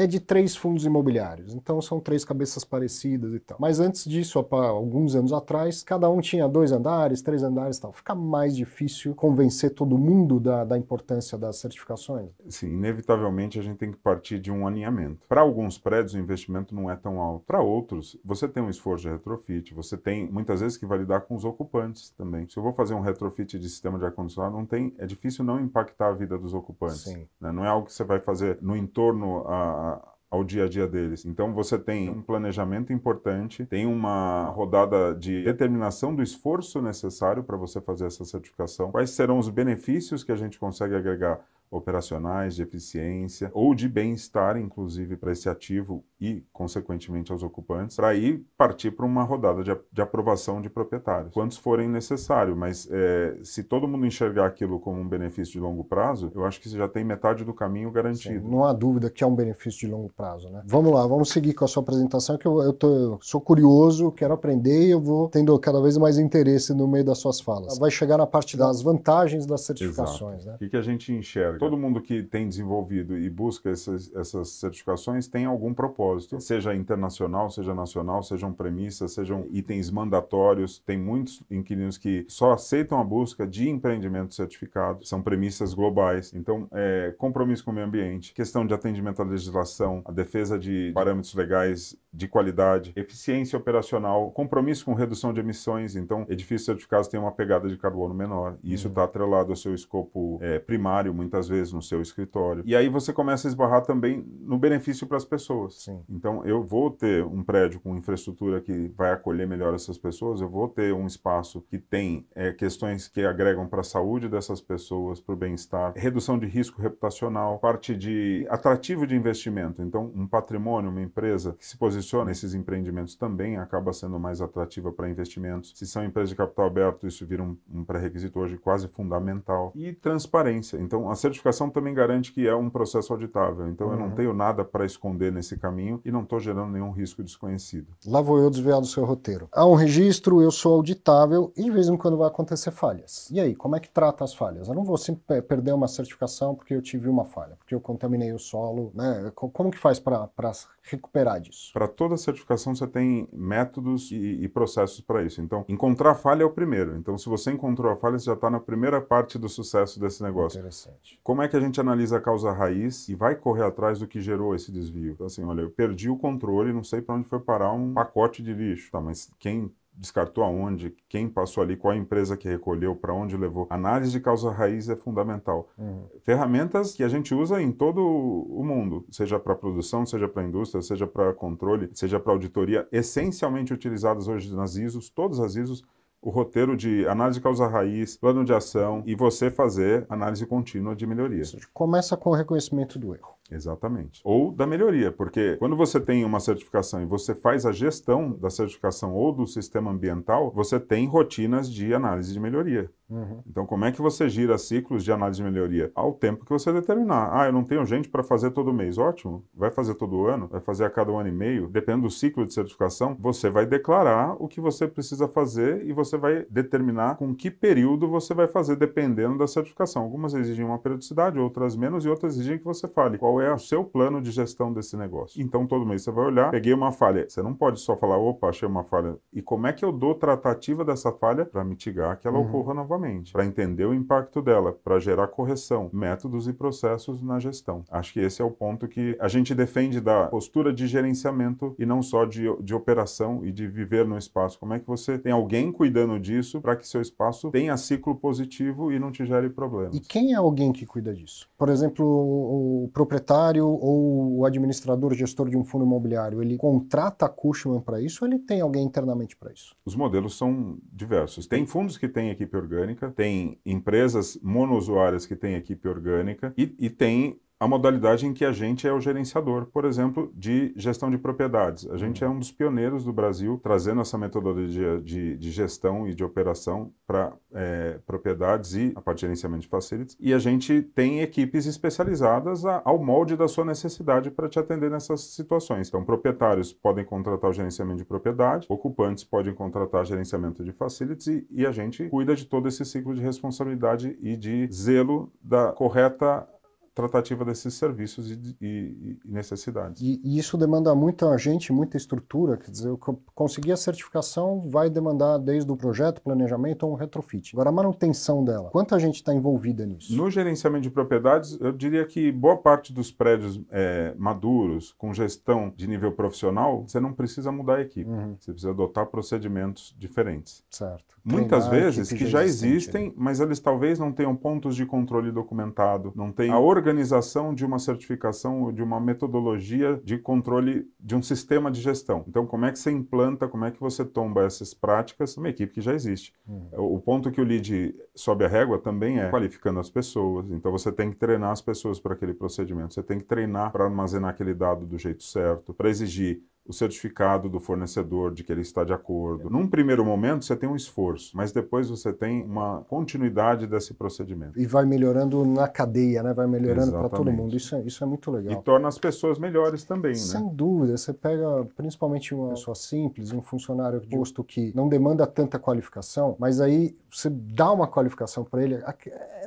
[SPEAKER 1] é de três fundos imobiliários, então são três cabeças parecidas e tal. Mas antes disso, alguns anos atrás, cada um tinha dois andares, três andares e tal. Fica mais difícil convencer todo mundo da, da importância das certificações.
[SPEAKER 2] Sim, inevitavelmente a gente tem que partir de um alinhamento. Para alguns prédios o investimento não é tão alto. Para outros, você tem um esforço de retrofit, você tem muitas vezes que validar com os ocupantes também. Se eu vou fazer um retrofit de sistema de ar-condicionado, não tem, é difícil não impactar a vida dos ocupantes.
[SPEAKER 1] Sim.
[SPEAKER 2] né? Não é algo que você vai fazer no entorno a, ao dia a dia deles. Então você tem um planejamento importante, tem uma rodada de determinação do esforço necessário para você fazer essa certificação. Quais serão os benefícios que a gente consegue agregar operacionais, de eficiência ou de bem-estar, inclusive, para esse ativo e, consequentemente, aos ocupantes, para aí partir para uma rodada de, de, aprovação de proprietários, quantos forem necessários. Mas é, se todo mundo enxergar aquilo como um benefício de longo prazo, eu acho que você já tem metade do caminho garantido.
[SPEAKER 1] Sim, não há dúvida que é um benefício de longo prazo. Né? Vamos lá, vamos seguir com a sua apresentação, que eu, eu tô, sou curioso, quero aprender e eu vou tendo cada vez mais interesse no meio das suas falas. Vai chegar na parte das vantagens das certificações. Né?
[SPEAKER 2] O que, que a gente enxerga? Todo mundo que tem desenvolvido e busca essas, essas certificações tem algum propósito, seja internacional, seja nacional, sejam premissas, sejam itens mandatórios. Tem muitos inquilinos que só aceitam a busca de empreendimento certificado, são premissas globais. Então, é, compromisso com o meio ambiente, questão de atendimento à legislação, a defesa de parâmetros legais de qualidade, eficiência operacional, compromisso com redução de emissões. Então, edifícios certificados têm uma pegada de carbono menor e isso está uhum. atrelado ao seu escopo é, primário, muitas vezes, no seu escritório. E aí você começa a esbarrar também no benefício para as pessoas. Sim. Então, eu vou ter um prédio com infraestrutura que vai acolher melhor essas pessoas, eu vou ter um espaço que tem é, questões que agregam para a saúde dessas pessoas, para o bem-estar, redução de risco reputacional, parte de atrativo de investimento. Então, um patrimônio, uma empresa que se posiciona nesses empreendimentos também acaba sendo mais atrativa para investimentos. Se são empresas de capital aberto, isso vira um, um pré-requisito hoje quase fundamental. E transparência. Então, a certificação certificação também garante que é um processo auditável. Então uhum. eu não uhum. tenho nada para esconder nesse caminho e não estou gerando nenhum risco desconhecido.
[SPEAKER 1] Lá vou eu desviar do seu roteiro. Há um registro, eu sou auditável e de vez em quando vai acontecer falhas. E aí, como é que trata as falhas? Eu não vou sempre perder uma certificação porque eu tive uma falha, porque eu contaminei o solo, né? Como que faz para recuperar disso?
[SPEAKER 2] Para toda certificação você tem métodos e, e processos para isso. Então, encontrar falha é o primeiro. Então, se você encontrou a falha, você já está na primeira parte do sucesso desse negócio.
[SPEAKER 1] Interessante.
[SPEAKER 2] Como é que a gente analisa a causa raiz e vai correr atrás do que gerou esse desvio? Então, assim, olha, eu perdi o controle, não sei para onde foi parar um pacote de lixo. Tá, mas quem descartou aonde, quem passou ali, qual a empresa que recolheu, para onde levou. Análise de causa raiz é fundamental. Uhum. Ferramentas que a gente usa em todo o mundo, seja para produção, seja para indústria, seja para controle, seja para auditoria, essencialmente utilizadas hoje nas ISOs, todas as ISOs o roteiro de análise de causa raiz, plano de ação e você fazer análise contínua de melhoria.
[SPEAKER 1] Começa com o reconhecimento do erro.
[SPEAKER 2] Exatamente. Ou da melhoria, porque quando você tem uma certificação e você faz a gestão da certificação ou do sistema ambiental, você tem rotinas de análise de melhoria. Uhum. Então, como é que você gira ciclos de análise de melhoria? Ao tempo que você determinar. Ah, eu não tenho gente para fazer todo mês. Ótimo. Vai fazer todo ano? Vai fazer a cada um ano e meio? Dependendo do ciclo de certificação, você vai declarar o que você precisa fazer e você vai determinar com que período você vai fazer, dependendo da certificação. Algumas exigem uma periodicidade, outras menos, e outras exigem que você fale qual é o seu plano de gestão desse negócio. Então, todo mês você vai olhar, peguei uma falha. Você não pode só falar, opa, achei uma falha. E como é que eu dou tratativa dessa falha para mitigar que ela uhum. ocorra novamente? Para entender o impacto dela, para gerar correção, métodos e processos na gestão. Acho que esse é o ponto que a gente defende da postura de gerenciamento e não só de, de operação e de viver no espaço. Como é que você tem alguém cuidando disso para que seu espaço tenha ciclo positivo e não te gere problemas?
[SPEAKER 1] E quem é alguém que cuida disso? Por exemplo, o proprietário proprietário ou o administrador, gestor de um fundo imobiliário, ele contrata a Cushman para isso ou ele tem alguém internamente para isso?
[SPEAKER 2] Os modelos são diversos. Tem fundos que têm equipe orgânica, tem empresas monousuárias que têm equipe orgânica e, e tem a modalidade em que a gente é o gerenciador, por exemplo, de gestão de propriedades. A gente é um dos pioneiros do Brasil trazendo essa metodologia de, de gestão e de operação para é, propriedades e a parte de gerenciamento de facilities. E a gente tem equipes especializadas a, ao molde da sua necessidade para te atender nessas situações. Então, proprietários podem contratar o gerenciamento de propriedade, ocupantes podem contratar gerenciamento de facilities e, e a gente cuida de todo esse ciclo de responsabilidade e de zelo da correta tratativa desses serviços e, e, e necessidades.
[SPEAKER 1] E, e, isso demanda muita gente, muita estrutura, quer dizer, conseguir a certificação vai demandar desde o projeto, planejamento ou um retrofit. Agora, a manutenção dela, quanta gente está envolvida nisso?
[SPEAKER 2] No gerenciamento de propriedades, eu diria que boa parte dos prédios é, maduros, com gestão de nível profissional, você não precisa mudar a equipe, uhum. você precisa adotar procedimentos diferentes.
[SPEAKER 1] Certo.
[SPEAKER 2] Muitas Treinar vezes que já existem, né? mas eles talvez não tenham pontos de controle documentado, não tenham a organização de uma certificação, de uma metodologia de controle de um sistema de gestão. Então, como é que você implanta, como é que você tomba essas práticas numa equipe que já existe. Uhum. O ponto que o lead sobe a régua também é qualificando as pessoas. Então, você tem que treinar as pessoas para aquele procedimento, você tem que treinar para armazenar aquele dado do jeito certo, para exigir o certificado do fornecedor de que ele está de acordo. Num primeiro momento, você tem um esforço, mas depois você tem uma continuidade desse procedimento.
[SPEAKER 1] E vai melhorando na cadeia, né? vai melhorando para todo mundo. Isso é, isso é muito legal.
[SPEAKER 2] E torna as pessoas melhores também.
[SPEAKER 1] Sem
[SPEAKER 2] né?
[SPEAKER 1] dúvida. Você pega principalmente uma pessoa simples, um funcionário de posto que não demanda tanta qualificação, mas aí você dá uma qualificação para ele,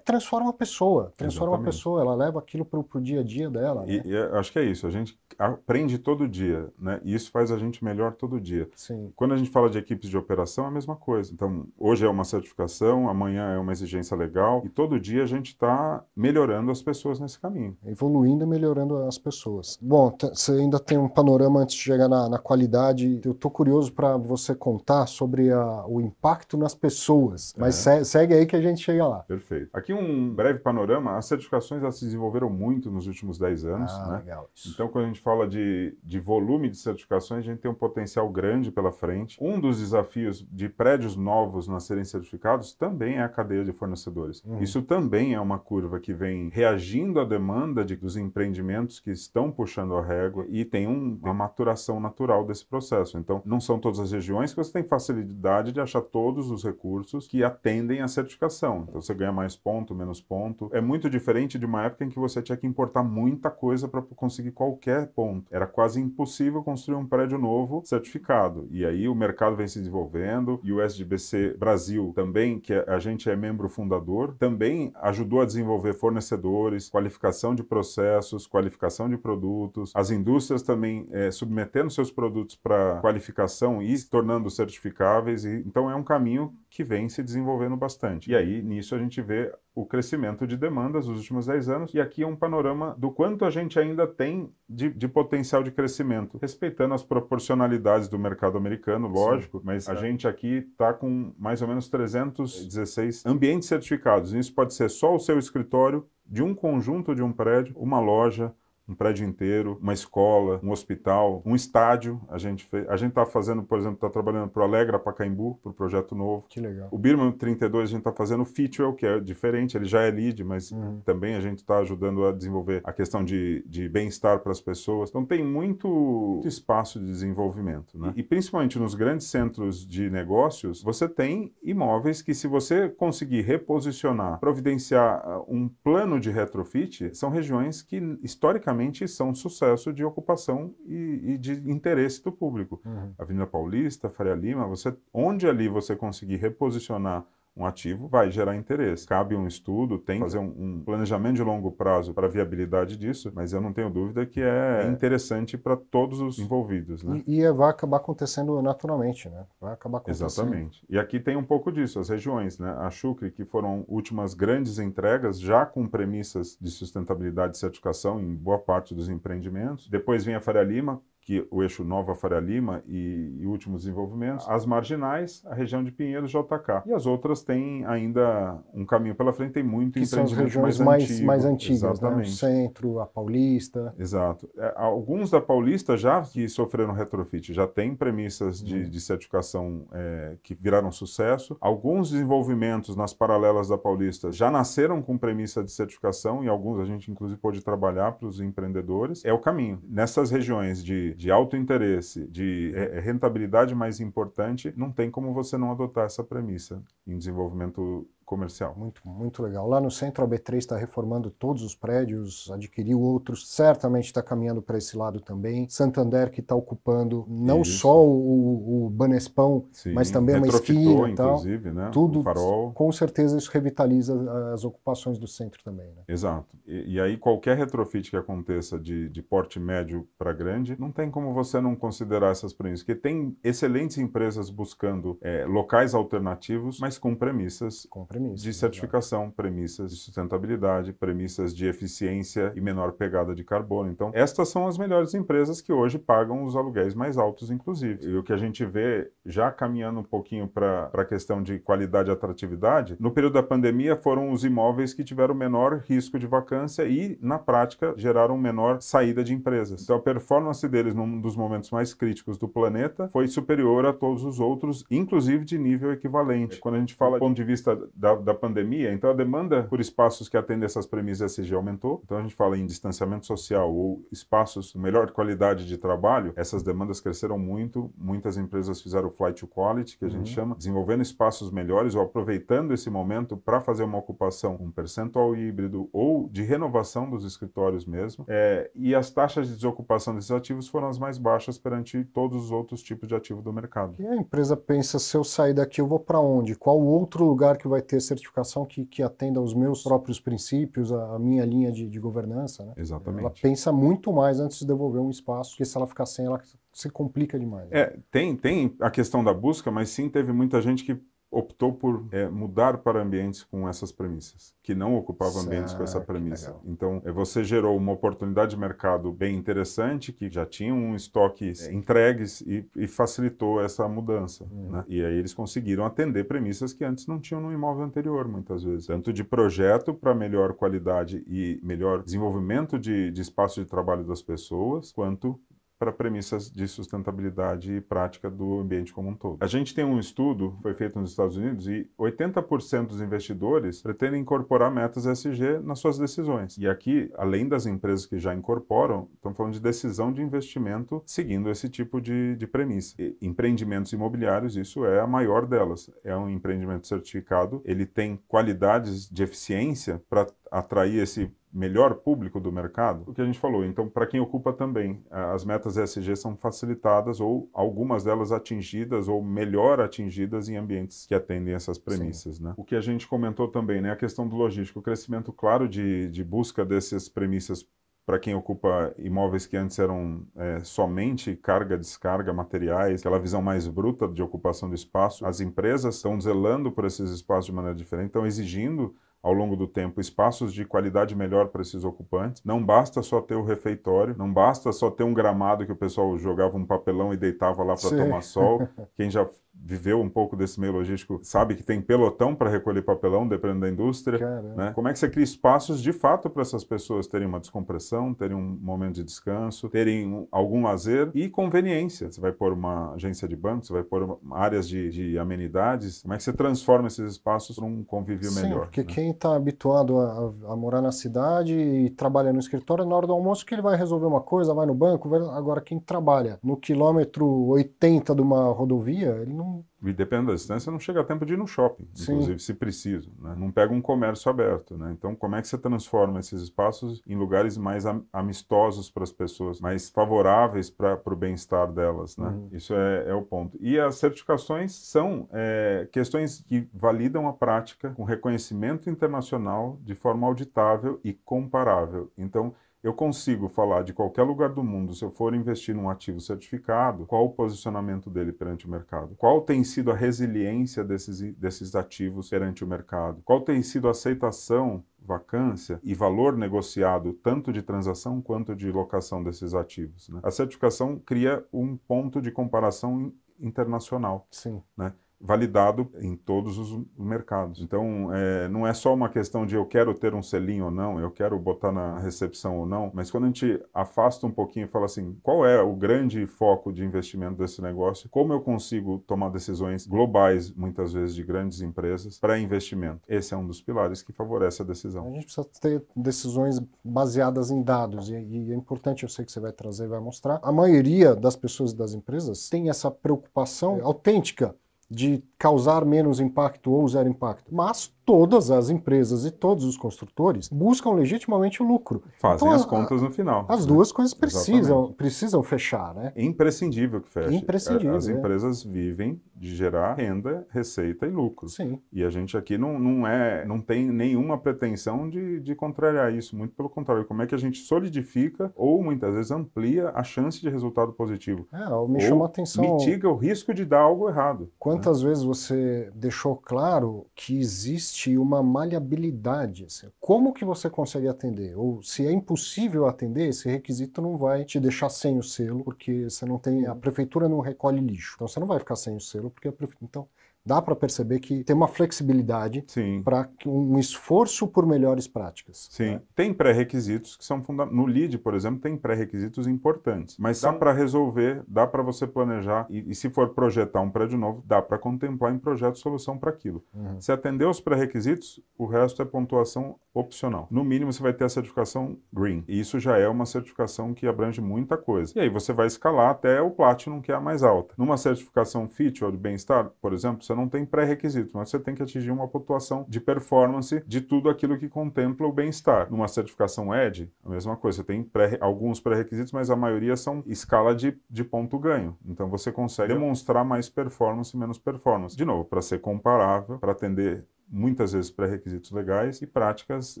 [SPEAKER 1] transforma a pessoa. Transforma Exatamente. a pessoa, ela leva aquilo para o dia a dia dela.
[SPEAKER 2] E,
[SPEAKER 1] né?
[SPEAKER 2] e acho que é isso. A gente aprende todo dia, né? E isso faz a gente melhor todo dia.
[SPEAKER 1] Sim.
[SPEAKER 2] Quando a gente fala de equipes de operação, é a mesma coisa. Então, hoje é uma certificação, amanhã é uma exigência legal, e todo dia a gente está melhorando as pessoas nesse caminho.
[SPEAKER 1] Evoluindo e melhorando as pessoas. Bom, você ainda tem um panorama antes de chegar na, na qualidade. Eu estou curioso para você contar sobre a, o impacto nas pessoas, mas é. segue aí que a gente chega lá.
[SPEAKER 2] Perfeito. Aqui um breve panorama. As certificações elas se desenvolveram muito nos últimos 10 anos.
[SPEAKER 1] Ah,
[SPEAKER 2] né?
[SPEAKER 1] legal.
[SPEAKER 2] Então, quando a gente fala de, de volume de certificações, a gente tem um potencial grande pela frente. Um dos desafios de prédios novos a serem certificados também é a cadeia de fornecedores. Uhum. Isso também é uma curva que vem reagindo à demanda de, dos empreendimentos que estão puxando a régua e tem um, uma maturação natural desse processo. Então, não são todas as regiões que você tem facilidade de achar todos os recursos que atendem à certificação. Então, você ganha mais ponto, menos ponto. É muito diferente de uma época em que você tinha que importar muita coisa para conseguir qualquer ponto. Era quase impossível construir um prédio novo certificado. E aí o mercado vem se desenvolvendo e o SDBC Brasil também, que a gente é membro fundador, também ajudou a desenvolver fornecedores, qualificação de processos, qualificação de produtos, as indústrias também é, submetendo seus produtos para qualificação e se tornando certificáveis. E, então é um caminho que vem se desenvolvendo bastante. E aí nisso a gente vê o crescimento de demandas nos últimos 10 anos, e aqui é um panorama do quanto a gente ainda tem de, de potencial de crescimento, respeitando as proporcionalidades do mercado americano, lógico, Sim, mas a gente aqui está com mais ou menos 316 ambientes certificados. Isso pode ser só o seu escritório, de um conjunto de um prédio, uma loja, um prédio inteiro, uma escola, um hospital, um estádio. A gente fez, a gente está fazendo, por exemplo, está trabalhando para o Alegra Pacaembu, para o projeto novo.
[SPEAKER 1] Que legal.
[SPEAKER 2] O Birman 32 a gente está fazendo o Fitwell, que é diferente, ele já é lead, mas uhum. também a gente está ajudando a desenvolver a questão de, de bem-estar para as pessoas. Então tem muito, muito espaço de desenvolvimento, né? E, e principalmente nos grandes centros de negócios, você tem imóveis que se você conseguir reposicionar, providenciar uh, um plano de retrofit, são regiões que historicamente são um sucesso de ocupação e, e de interesse do público. Uhum. Avenida Paulista, Faria Lima, você, onde ali você conseguir reposicionar um ativo vai gerar interesse. Cabe um estudo, tem que fazer um, um planejamento de longo prazo para a viabilidade disso, mas eu não tenho dúvida que é, é. interessante para todos os envolvidos. Né?
[SPEAKER 1] E, e, vai acabar acontecendo naturalmente, né? Vai acabar acontecendo.
[SPEAKER 2] Exatamente. E aqui tem um pouco disso, as regiões, né? A Chucre, que foram últimas grandes entregas, já com premissas de sustentabilidade e certificação em boa parte dos empreendimentos. Depois vem a Faria Lima, que o eixo Nova Faria Lima e, e, últimos desenvolvimentos, as marginais, a região de Pinheiros, JK. E as outras têm ainda um caminho pela frente, tem muito
[SPEAKER 1] que são as regiões
[SPEAKER 2] mais,
[SPEAKER 1] mais,
[SPEAKER 2] antigo,
[SPEAKER 1] mais antigas, Exatamente. Né? o centro, a Paulista.
[SPEAKER 2] Exato. É, alguns da Paulista já que sofreram retrofit, já têm premissas de, uhum. de certificação é, que viraram sucesso. Alguns desenvolvimentos nas paralelas da Paulista já nasceram com premissa de certificação e alguns a gente inclusive pode trabalhar para os empreendedores. É o caminho. Nessas regiões de de, alto interesse, de é, é, rentabilidade mais importante, não tem como você não adotar essa premissa em desenvolvimento comercial.
[SPEAKER 1] Muito, muito legal. Lá no centro, a B3 está reformando todos os prédios, adquiriu outros, certamente está caminhando para esse lado também. Santander, que está ocupando não Isso. só o, o Banespão, Sim, mas também uma esquina e tal.
[SPEAKER 2] inclusive, né?
[SPEAKER 1] Tudo,
[SPEAKER 2] o farol.
[SPEAKER 1] com certeza isso revitaliza as ocupações do centro também. Né?
[SPEAKER 2] Exato. E, e, aí qualquer retrofit que aconteça de, de porte médio para grande, não tem como você não considerar essas premissas, porque tem excelentes empresas buscando é, locais alternativos, mas com premissas com
[SPEAKER 1] premissas,
[SPEAKER 2] de certificação, premissas de sustentabilidade, premissas de eficiência e menor pegada de carbono. Então, estas são as melhores empresas que hoje pagam os aluguéis mais altos, inclusive. E o que a gente vê, já caminhando um pouquinho para a questão de qualidade e atratividade, no período da pandemia foram os imóveis que tiveram menor risco de vacância e, na prática, geraram menor saída de empresas. Então, a performance deles num dos momentos mais críticos do planeta foi superior a todos os outros, inclusive de nível equivalente. Quando a gente fala do ponto de vista da, da pandemia, então a demanda por espaços que atendem essas premissas SG aumentou. Então a gente fala em distanciamento social ou espaços de melhor qualidade de trabalho, essas demandas cresceram muito. Muitas empresas fizeram flight to quality, que a gente uhum. chama, desenvolvendo espaços melhores ou aproveitando esse momento para fazer uma ocupação um percentual híbrido ou de renovação dos escritórios mesmo. É, e as taxas de desocupação desses ativos foram as mais baixas perante todos os outros tipos de ativo do mercado.
[SPEAKER 1] E a empresa pensa, se eu sair daqui, eu vou para onde? Qual outro lugar que vai ter certificação que, que atenda aos meus próprios princípios, a, a minha linha de, de governança? Né?
[SPEAKER 2] Exatamente.
[SPEAKER 1] Ela pensa muito mais antes de devolver um espaço, porque se ela ficar sem, ela se complica demais.
[SPEAKER 2] Né? É, tem, tem a questão da busca, mas sim teve muita gente que optou por é, mudar para ambientes com essas premissas, que não ocupavam certo, ambientes com essa premissa. Então, é, você gerou uma oportunidade de mercado bem interessante, que já tinha um estoque é. entregues e, e, facilitou essa mudança. Uhum. Né? E aí eles conseguiram atender premissas que antes não tinham no imóvel anterior, muitas vezes. Tanto de projeto para melhor qualidade e melhor desenvolvimento de, de espaço de trabalho das pessoas, quanto para premissas de sustentabilidade e prática do ambiente como um todo. A gente tem um estudo, foi feito nos Estados Unidos, e 80% dos investidores pretendem incorporar metas SG nas suas decisões. E aqui, além das empresas que já incorporam, estamos falando de decisão de investimento seguindo esse tipo de, de premissa. E empreendimentos imobiliários, isso é a maior delas. É um empreendimento certificado, ele tem qualidades de eficiência para atrair esse melhor público do mercado, o que a gente falou. Então, para quem ocupa também, as metas ESG são facilitadas ou algumas delas atingidas ou melhor atingidas em ambientes que atendem essas premissas. Né? O que a gente comentou também, né, a questão do logístico, o crescimento claro de, de busca dessas premissas para quem ocupa imóveis que antes eram é, somente carga, descarga, materiais, aquela visão mais bruta de ocupação do espaço, as empresas estão zelando por esses espaços de maneira diferente, estão exigindo ao longo do tempo espaços de qualidade melhor para esses ocupantes. Não basta só ter o refeitório, não basta só ter um gramado que o pessoal jogava um papelão e deitava lá para tomar sol. Quem já viveu um pouco desse meio logístico sabe que tem pelotão para recolher papelão, dependendo da indústria. Né? Como é que você cria espaços de fato para essas pessoas terem uma descompressão, terem um momento de descanso, terem algum lazer e conveniência? Você vai pôr uma agência de banco, você vai pôr áreas de, de amenidades. Como é que você transforma esses espaços para um convívio
[SPEAKER 1] Sim,
[SPEAKER 2] melhor?
[SPEAKER 1] Porque né? quem está habituado a, a, morar na cidade e trabalha no escritório, na hora do almoço que ele vai resolver uma coisa, vai no banco, vai... agora quem trabalha no quilômetro 80 de uma rodovia, ele não
[SPEAKER 2] e dependendo da distância, não chega a tempo de ir no shopping, Sim. inclusive, se preciso. Né? Não pega um comércio aberto. Né? Então, como é que você transforma esses espaços em lugares mais amistosos para as pessoas, mais favoráveis para o bem-estar delas? Né? Uhum. Isso é, é, o ponto. E as certificações são é, questões que validam a prática com reconhecimento internacional de forma auditável e comparável. Então, eu consigo falar de qualquer lugar do mundo, se eu for investir num ativo certificado, qual o posicionamento dele perante o mercado? Qual tem sido a resiliência desses, desses ativos perante o mercado? Qual tem sido a aceitação vacância e valor negociado tanto de transação quanto de locação desses ativos. Né? A certificação cria um ponto de comparação internacional.
[SPEAKER 1] Sim.
[SPEAKER 2] Né? Validado em todos os mercados. Então, é, não é só uma questão de eu quero ter um selinho ou não, eu quero botar na recepção ou não, mas quando a gente afasta um pouquinho e fala assim, qual é o grande foco de investimento desse negócio, como eu consigo tomar decisões globais, muitas vezes de grandes empresas, para investimento. Esse é um dos pilares que favorece a decisão.
[SPEAKER 1] A gente precisa ter decisões baseadas em dados, e, e é importante, eu sei que você vai trazer e vai mostrar, a maioria das pessoas e das empresas tem essa preocupação autêntica de causar menos impacto ou zero impacto. Mas todas as empresas e todos os construtores buscam legitimamente o lucro.
[SPEAKER 2] Fazem então, as contas no final.
[SPEAKER 1] As né? duas coisas precisam, precisam fechar, né?
[SPEAKER 2] É imprescindível que feche.
[SPEAKER 1] Imprescindível.
[SPEAKER 2] As é. empresas vivem de gerar renda, receita e lucro.
[SPEAKER 1] Sim.
[SPEAKER 2] E a gente aqui não, não, é, não tem nenhuma pretensão de, de contrariar isso, muito pelo contrário. Como é que a gente solidifica ou muitas vezes amplia a chance de resultado positivo?
[SPEAKER 1] É, me chama a atenção.
[SPEAKER 2] Mitiga o risco de dar algo errado.
[SPEAKER 1] Quantas vezes você deixou claro que existe uma maleabilidade. Assim. Como que você consegue atender? Ou se é impossível atender, esse requisito não vai te deixar sem o selo, porque você não tem. A prefeitura não recolhe lixo. Então você não vai ficar sem o selo, porque a prefeitura. Então, dá para perceber que tem uma flexibilidade para um esforço por melhores práticas.
[SPEAKER 2] Sim, né? tem pré-requisitos que são fundamentais. No LEAD, por exemplo, tem pré-requisitos importantes, mas dá para resolver, dá para você planejar e, e, se for projetar um prédio novo, dá para contemplar em projeto solução para aquilo. Uhum. Se atender os pré-requisitos, o resto é pontuação opcional. No mínimo, você vai ter a certificação Green, e isso já é uma certificação que abrange muita coisa. E aí você vai escalar até o Platinum, que é a mais alta. Numa certificação Fit ou de bem-estar, por exemplo, você não tem pré-requisitos, mas você tem que atingir uma pontuação de performance de tudo aquilo que contempla o bem-estar. Numa certificação ED, a mesma coisa, você tem pré, alguns pré-requisitos, mas a maioria são escala de, de ponto ganho. Então você consegue demonstrar mais performance e menos performance. De novo, para ser comparável, para atender muitas vezes pré-requisitos legais e práticas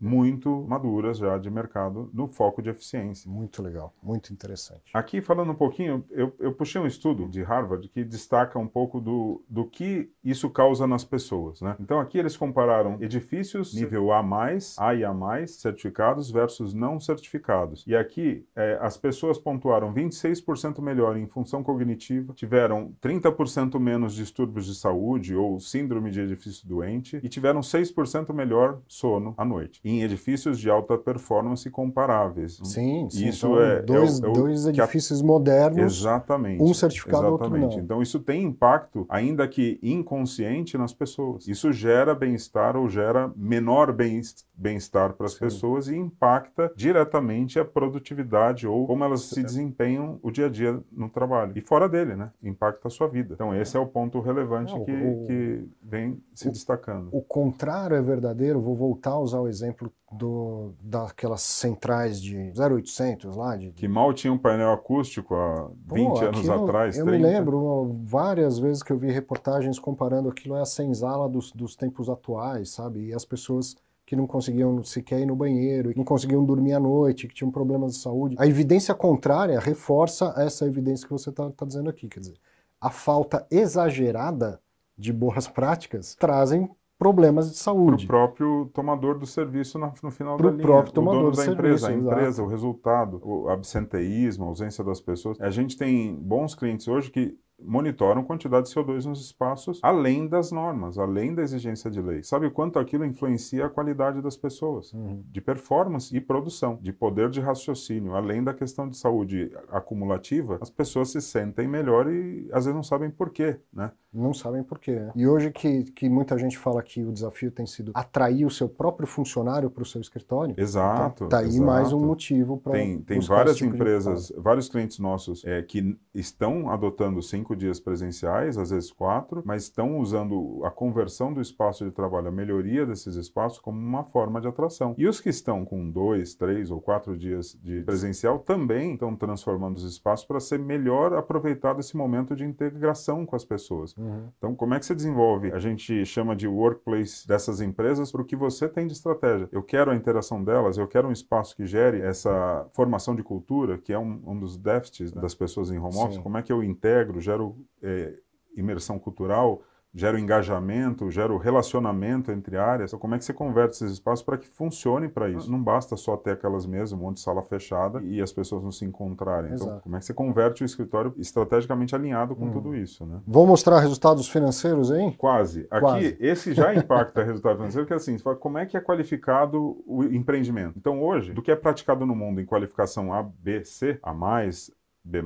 [SPEAKER 2] muito maduras já de mercado no foco de eficiência.
[SPEAKER 1] Muito legal, muito interessante.
[SPEAKER 2] Aqui, falando um pouquinho, eu, eu puxei um estudo de Harvard que destaca um pouco do, do que isso causa nas pessoas. Né? Então, aqui eles compararam edifícios nível A, A e A, certificados versus não certificados. E aqui, é, as pessoas pontuaram 26% melhor em função cognitiva, tiveram 30% menos distúrbios de saúde ou síndrome de edifício doente e tiveram 6% melhor sono à noite, em edifícios de alta performance comparáveis.
[SPEAKER 1] Sim, sim. Isso então, é, dois, é, é dois edifícios a... modernos.
[SPEAKER 2] Exatamente.
[SPEAKER 1] Um certificado,
[SPEAKER 2] exatamente.
[SPEAKER 1] outro não.
[SPEAKER 2] Então isso tem impacto, ainda que inconsciente, nas pessoas. Isso gera bem-estar ou gera menor bem-estar para as pessoas e impacta diretamente a produtividade ou como elas se desempenham o dia a dia no trabalho. E fora dele, né? Impacta a sua vida. Então esse é o ponto relevante não, que, o, que vem se
[SPEAKER 1] o,
[SPEAKER 2] destacando.
[SPEAKER 1] O contrário é verdadeiro, vou voltar a usar o exemplo do, daquelas centrais de 0800 lá. De...
[SPEAKER 2] Que mal tinha um painel acústico há 20 Pô, anos atrás.
[SPEAKER 1] Eu 30. me lembro várias vezes que eu vi reportagens comparando aquilo a senzala dos, dos tempos atuais, sabe? E as pessoas que não conseguiam sequer ir no banheiro, que não conseguiam dormir à noite, que tinham problemas de saúde. A evidência contrária reforça essa evidência que você está tá dizendo aqui. Quer dizer, a falta exagerada de boas práticas trazem problemas de saúde.
[SPEAKER 2] Para o próprio tomador do serviço no, no final
[SPEAKER 1] Pro
[SPEAKER 2] da linha.
[SPEAKER 1] próprio tomador
[SPEAKER 2] o dono
[SPEAKER 1] do
[SPEAKER 2] da
[SPEAKER 1] serviço,
[SPEAKER 2] empresa, a empresa, o resultado, o absenteísmo, a ausência das pessoas. A gente tem bons clientes hoje que monitoram quantidade de CO2 nos espaços além das normas, além da exigência de lei. Sabe quanto aquilo influencia a qualidade das pessoas, uhum. de performance e produção, de poder de raciocínio, além da questão de saúde acumulativa, as pessoas se sentem melhor e às vezes não sabem por quê, né?
[SPEAKER 1] Não sabem por quê. Né? E hoje que, que muita gente fala que o desafio tem sido atrair o seu próprio funcionário para o seu escritório.
[SPEAKER 2] Exato.
[SPEAKER 1] Então, tá aí
[SPEAKER 2] exato.
[SPEAKER 1] mais um motivo para
[SPEAKER 2] Tem, tem várias tipo empresas, vários clientes nossos é, que estão adotando cinco dias presenciais, às vezes quatro, mas estão usando a conversão do espaço de trabalho, a melhoria desses espaços como uma forma de atração. E os que estão com dois, três ou quatro dias de presencial também estão transformando os espaços para ser melhor aproveitado esse momento de integração com as pessoas. Uhum. Então, como é que você desenvolve? A gente chama de workplace dessas empresas para o que você tem de estratégia. Eu quero a interação delas, eu quero um espaço que gere essa formação de cultura, que é um, um dos déficits das pessoas em home office. Sim. Como é que eu integro, gero é, imersão cultural, gera o engajamento, gera o relacionamento entre áreas. Então, como é que você converte esses espaços para que funcione para isso? Não basta só ter aquelas mesas, um monte de sala fechada e as pessoas não se encontrarem. Então, Exato. Então, como é que você converte o escritório estrategicamente alinhado com hum. tudo isso? Né?
[SPEAKER 1] Vou mostrar resultados financeiros aí?
[SPEAKER 2] Quase. Aqui, Quase. esse já impacta resultado financeiro, que é assim, fala, como é que é qualificado o empreendimento? Então, hoje, do que é praticado no mundo em qualificação A, B, C, A+, B+,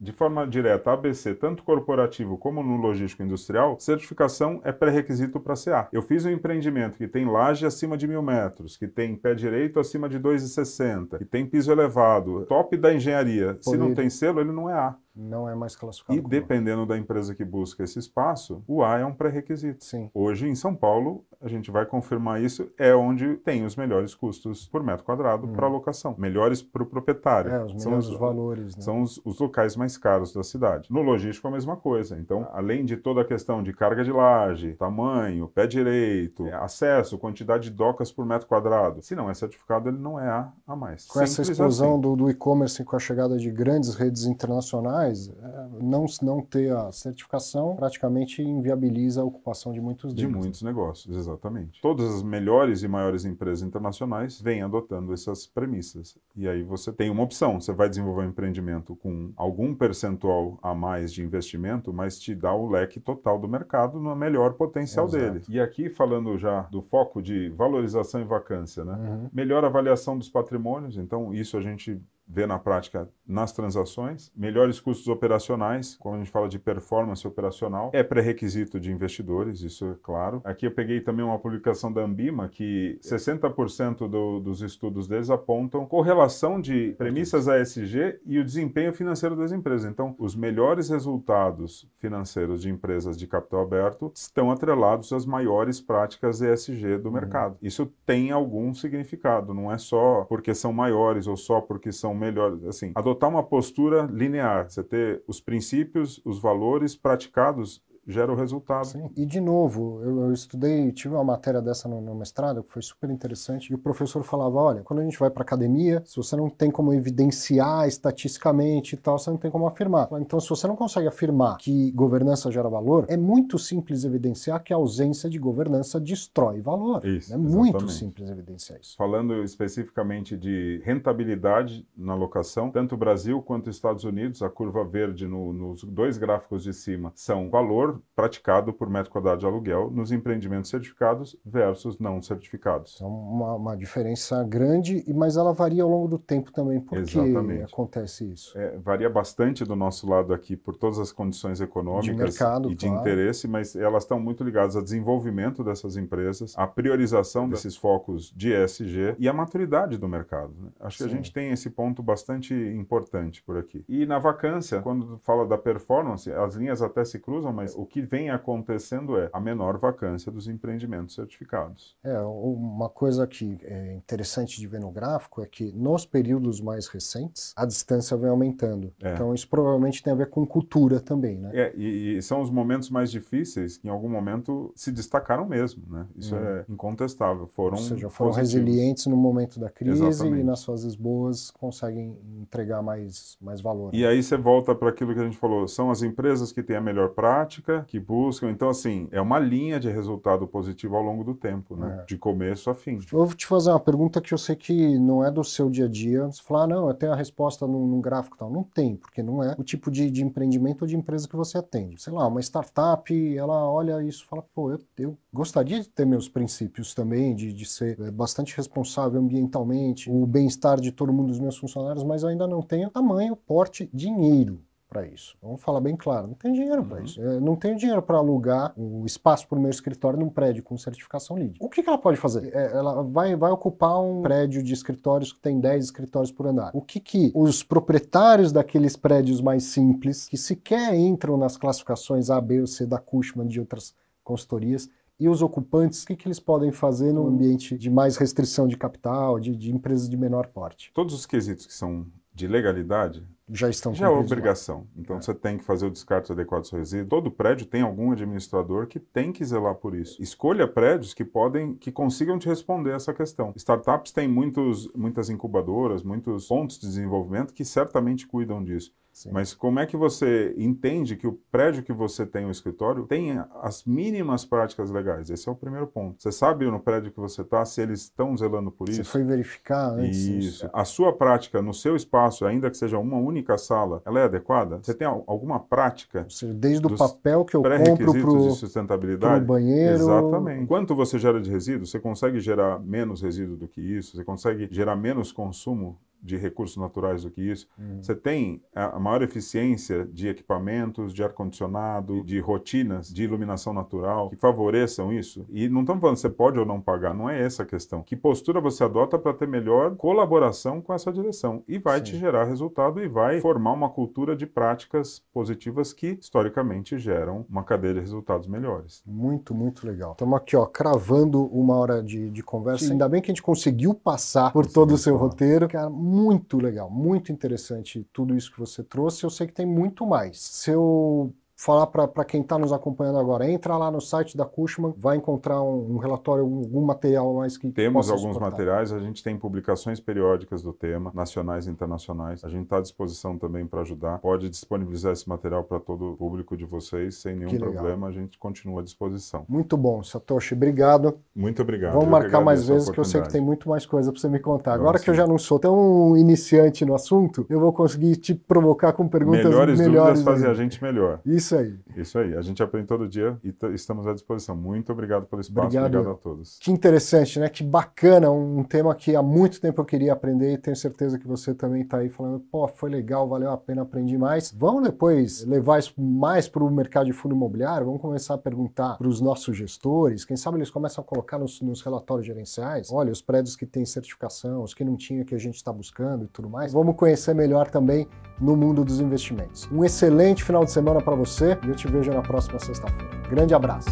[SPEAKER 2] de forma direta ABC, tanto corporativo como no logístico industrial, certificação é pré-requisito para CA. Eu fiz um empreendimento que tem laje acima de mil metros, que tem pé direito acima de 2,60, que tem piso elevado, top da engenharia. Se não tem selo, ele não é A
[SPEAKER 1] não é mais classificado.
[SPEAKER 2] E dependendo da empresa que busca esse espaço, o A é um pré-requisito.
[SPEAKER 1] Sim.
[SPEAKER 2] Hoje em São Paulo, a gente vai confirmar isso, é onde tem os melhores custos por metro quadrado hum. para locação, melhores para o proprietário.
[SPEAKER 1] É, os melhores são os, valores.
[SPEAKER 2] Né? São os, os, locais mais caros da cidade. No logístico a mesma coisa. Então, além de toda a questão de carga de laje, tamanho, pé direito, é, acesso, quantidade de docas por metro quadrado, se não é certificado, ele não é A a mais.
[SPEAKER 1] Com Simples essa explosão assim. do, do e-commerce com a chegada de grandes redes internacionais É, não, não ter a certificação praticamente inviabiliza a ocupação de muitos deles.
[SPEAKER 2] De muitos negócios, exatamente. Todas as melhores e maiores empresas internacionais vêm adotando essas premissas. E aí você tem uma opção, você vai desenvolver um empreendimento com algum percentual a mais de investimento, mas te dá o leque total do mercado no melhor potencial Exato. dele. E aqui falando já do foco de valorização e vacância, né? Uhum. Melhor avaliação dos patrimônios, então isso a gente vê na prática nas transações, melhores custos operacionais, quando a gente fala de performance operacional, é pré-requisito de investidores, isso é claro. Aqui eu peguei também uma publicação da Ambima que 60% do, dos estudos deles apontam correlação de premissas ASG e o desempenho financeiro das empresas. Então, os melhores resultados financeiros de empresas de capital aberto estão atrelados às maiores práticas ESG do uhum. mercado. Isso tem algum significado, não é só porque são maiores ou só porque são melhor, assim, adotar uma postura linear, você ter os princípios, os valores praticados gera o resultado. Sim.
[SPEAKER 1] E de novo, eu, eu, estudei, tive uma matéria dessa no, no, mestrado que foi super interessante, e o professor falava, olha, quando a gente vai para academia, se você não tem como evidenciar estatisticamente e tal, você não tem como afirmar. Então, se você não consegue afirmar que governança gera valor, é muito simples evidenciar que a ausência de governança destrói valor. Isso, é exatamente. muito simples evidenciar isso.
[SPEAKER 2] Falando especificamente de rentabilidade na locação, tanto o Brasil quanto os Estados Unidos, a curva verde no, nos dois gráficos de cima são valor praticado por metro quadrado de aluguel nos empreendimentos certificados versus não certificados.
[SPEAKER 1] É uma, uma diferença grande, mas ela varia ao longo do tempo também. Por Exatamente. acontece isso?
[SPEAKER 2] É, varia bastante do nosso lado aqui por todas as condições econômicas de mercado, e de claro. interesse, mas elas estão muito ligadas ao desenvolvimento dessas empresas, à priorização desses focos de ESG e à maturidade do mercado. Né? Acho Sim. que a gente tem esse ponto bastante importante por aqui. E na vacância, quando fala da performance, as linhas até se cruzam, mas o que vem acontecendo é a menor vacância dos empreendimentos certificados.
[SPEAKER 1] É, uma coisa que é interessante de ver no gráfico é que nos períodos mais recentes, a distância vem aumentando. É. Então isso provavelmente tem a ver com cultura também, né?
[SPEAKER 2] É, e, e, são os momentos mais difíceis que em algum momento se destacaram mesmo, né? Isso uhum. é incontestável. Foram
[SPEAKER 1] Ou seja, foram positivos. resilientes no momento da crise Exatamente. e nas fases boas conseguem entregar mais, mais valor.
[SPEAKER 2] E né? aí você volta para aquilo que a gente falou, são as empresas que têm a melhor prática, que buscam. Então, assim, é uma linha de resultado positivo ao longo do tempo, né? É. De começo a fim.
[SPEAKER 1] Eu vou te fazer uma pergunta que eu sei que não é do seu dia a dia. Você fala, ah, não, eu tenho a resposta num, num gráfico tal. Não tem, porque não é o tipo de, de empreendimento ou de empresa que você atende. Sei lá, uma startup, ela olha isso e fala, pô, eu, eu gostaria de ter meus princípios também, de, de ser é, bastante responsável ambientalmente, o bem-estar de todo mundo dos meus funcionários, mas eu ainda não tenho tamanho, porte, dinheiro para isso. Vamos falar bem claro, não tem dinheiro para uhum. isso. Eu não tenho dinheiro para alugar o espaço para o meu escritório num prédio com certificação LEED. O que, que ela pode fazer? É, ela vai, vai ocupar um prédio de escritórios que tem 10 escritórios por andar. O que, que os proprietários daqueles prédios mais simples, que sequer entram nas classificações A, B ou C da Cushman de outras consultorias, e os ocupantes, o que, que eles podem fazer no ambiente de mais restrição de capital, de, de empresas de menor porte?
[SPEAKER 2] Todos os quesitos que são de legalidade
[SPEAKER 1] já estão
[SPEAKER 2] Já é obrigação. Então é. você tem que fazer o descarte adequado do seu resíduo. Todo prédio tem algum administrador que tem que zelar por isso. Escolha prédios que podem, que consigam te responder essa questão. Startups têm muitos, muitas incubadoras, muitos pontos de desenvolvimento que certamente cuidam disso. Sim. Mas como é que você entende que o prédio que você tem o escritório tem as mínimas práticas legais? Esse é o primeiro ponto. Você sabe no prédio que você está se eles estão zelando por isso?
[SPEAKER 1] Você foi verificar antes?
[SPEAKER 2] Isso. A sua prática no seu espaço, ainda que seja uma única sala, ela é adequada? Você tem alguma prática? Ou
[SPEAKER 1] seja, desde o papel que eu compro para o
[SPEAKER 2] sustentabilidade?
[SPEAKER 1] banheiro.
[SPEAKER 2] Exatamente. Quanto você gera de resíduo? Você consegue gerar menos resíduo do que isso? Você consegue gerar menos consumo de recursos naturais do que isso. Uhum. Você tem a maior eficiência de equipamentos, de ar-condicionado, de rotinas de iluminação natural que favoreçam isso. E não estamos falando se você pode ou não pagar, não é essa a questão. Que postura você adota para ter melhor colaboração com essa direção? E vai Sim. te gerar resultado e vai formar uma cultura de práticas positivas que, historicamente, geram uma cadeia de resultados melhores.
[SPEAKER 1] Muito, muito legal. Estamos aqui, ó, cravando uma hora de, de conversa. Sim. Ainda bem que a gente conseguiu passar por todo o seu roteiro. Cara, muito legal, muito interessante tudo isso que você trouxe. Eu sei que tem muito mais. Se eu falar para quem está nos acompanhando agora, entra lá no site da Cushman, vai encontrar um, um relatório, algum material mais que
[SPEAKER 2] Temos alguns materiais, a gente tem publicações periódicas do tema, nacionais e internacionais. A gente está à disposição também para ajudar. Pode disponibilizar esse material para todo o público de vocês sem nenhum problema. A gente continua à disposição.
[SPEAKER 1] Muito bom, Satoshi. Obrigado.
[SPEAKER 2] Muito obrigado.
[SPEAKER 1] Vamos marcar mais vezes, que eu sei que tem muito mais coisa para você me contar. Agora que eu já não sou tão iniciante no assunto, eu vou conseguir te provocar com perguntas melhores. Melhores
[SPEAKER 2] dúvidas fazem a gente melhor.
[SPEAKER 1] Isso aí.
[SPEAKER 2] Isso aí. A gente aprende todo dia e estamos à disposição. Muito obrigado pelo espaço. Obrigado, obrigado a todos.
[SPEAKER 1] Que interessante, né? Que bacana. Um tema que há muito tempo eu queria aprender e tenho certeza que você também está aí falando, pô, foi legal, valeu a pena, aprendi mais. Vamos depois levar isso mais para o mercado de fundo imobiliário? Vamos começar a perguntar para os nossos gestores. Quem sabe eles começam a colocar nos, nos relatórios gerenciais, olha, os prédios que têm certificação, os que não tinham, que a gente está buscando e tudo mais. Vamos conhecer melhor também no mundo dos investimentos. Um excelente final de semana para você e eu te vejo na próxima sexta-feira. Grande abraço.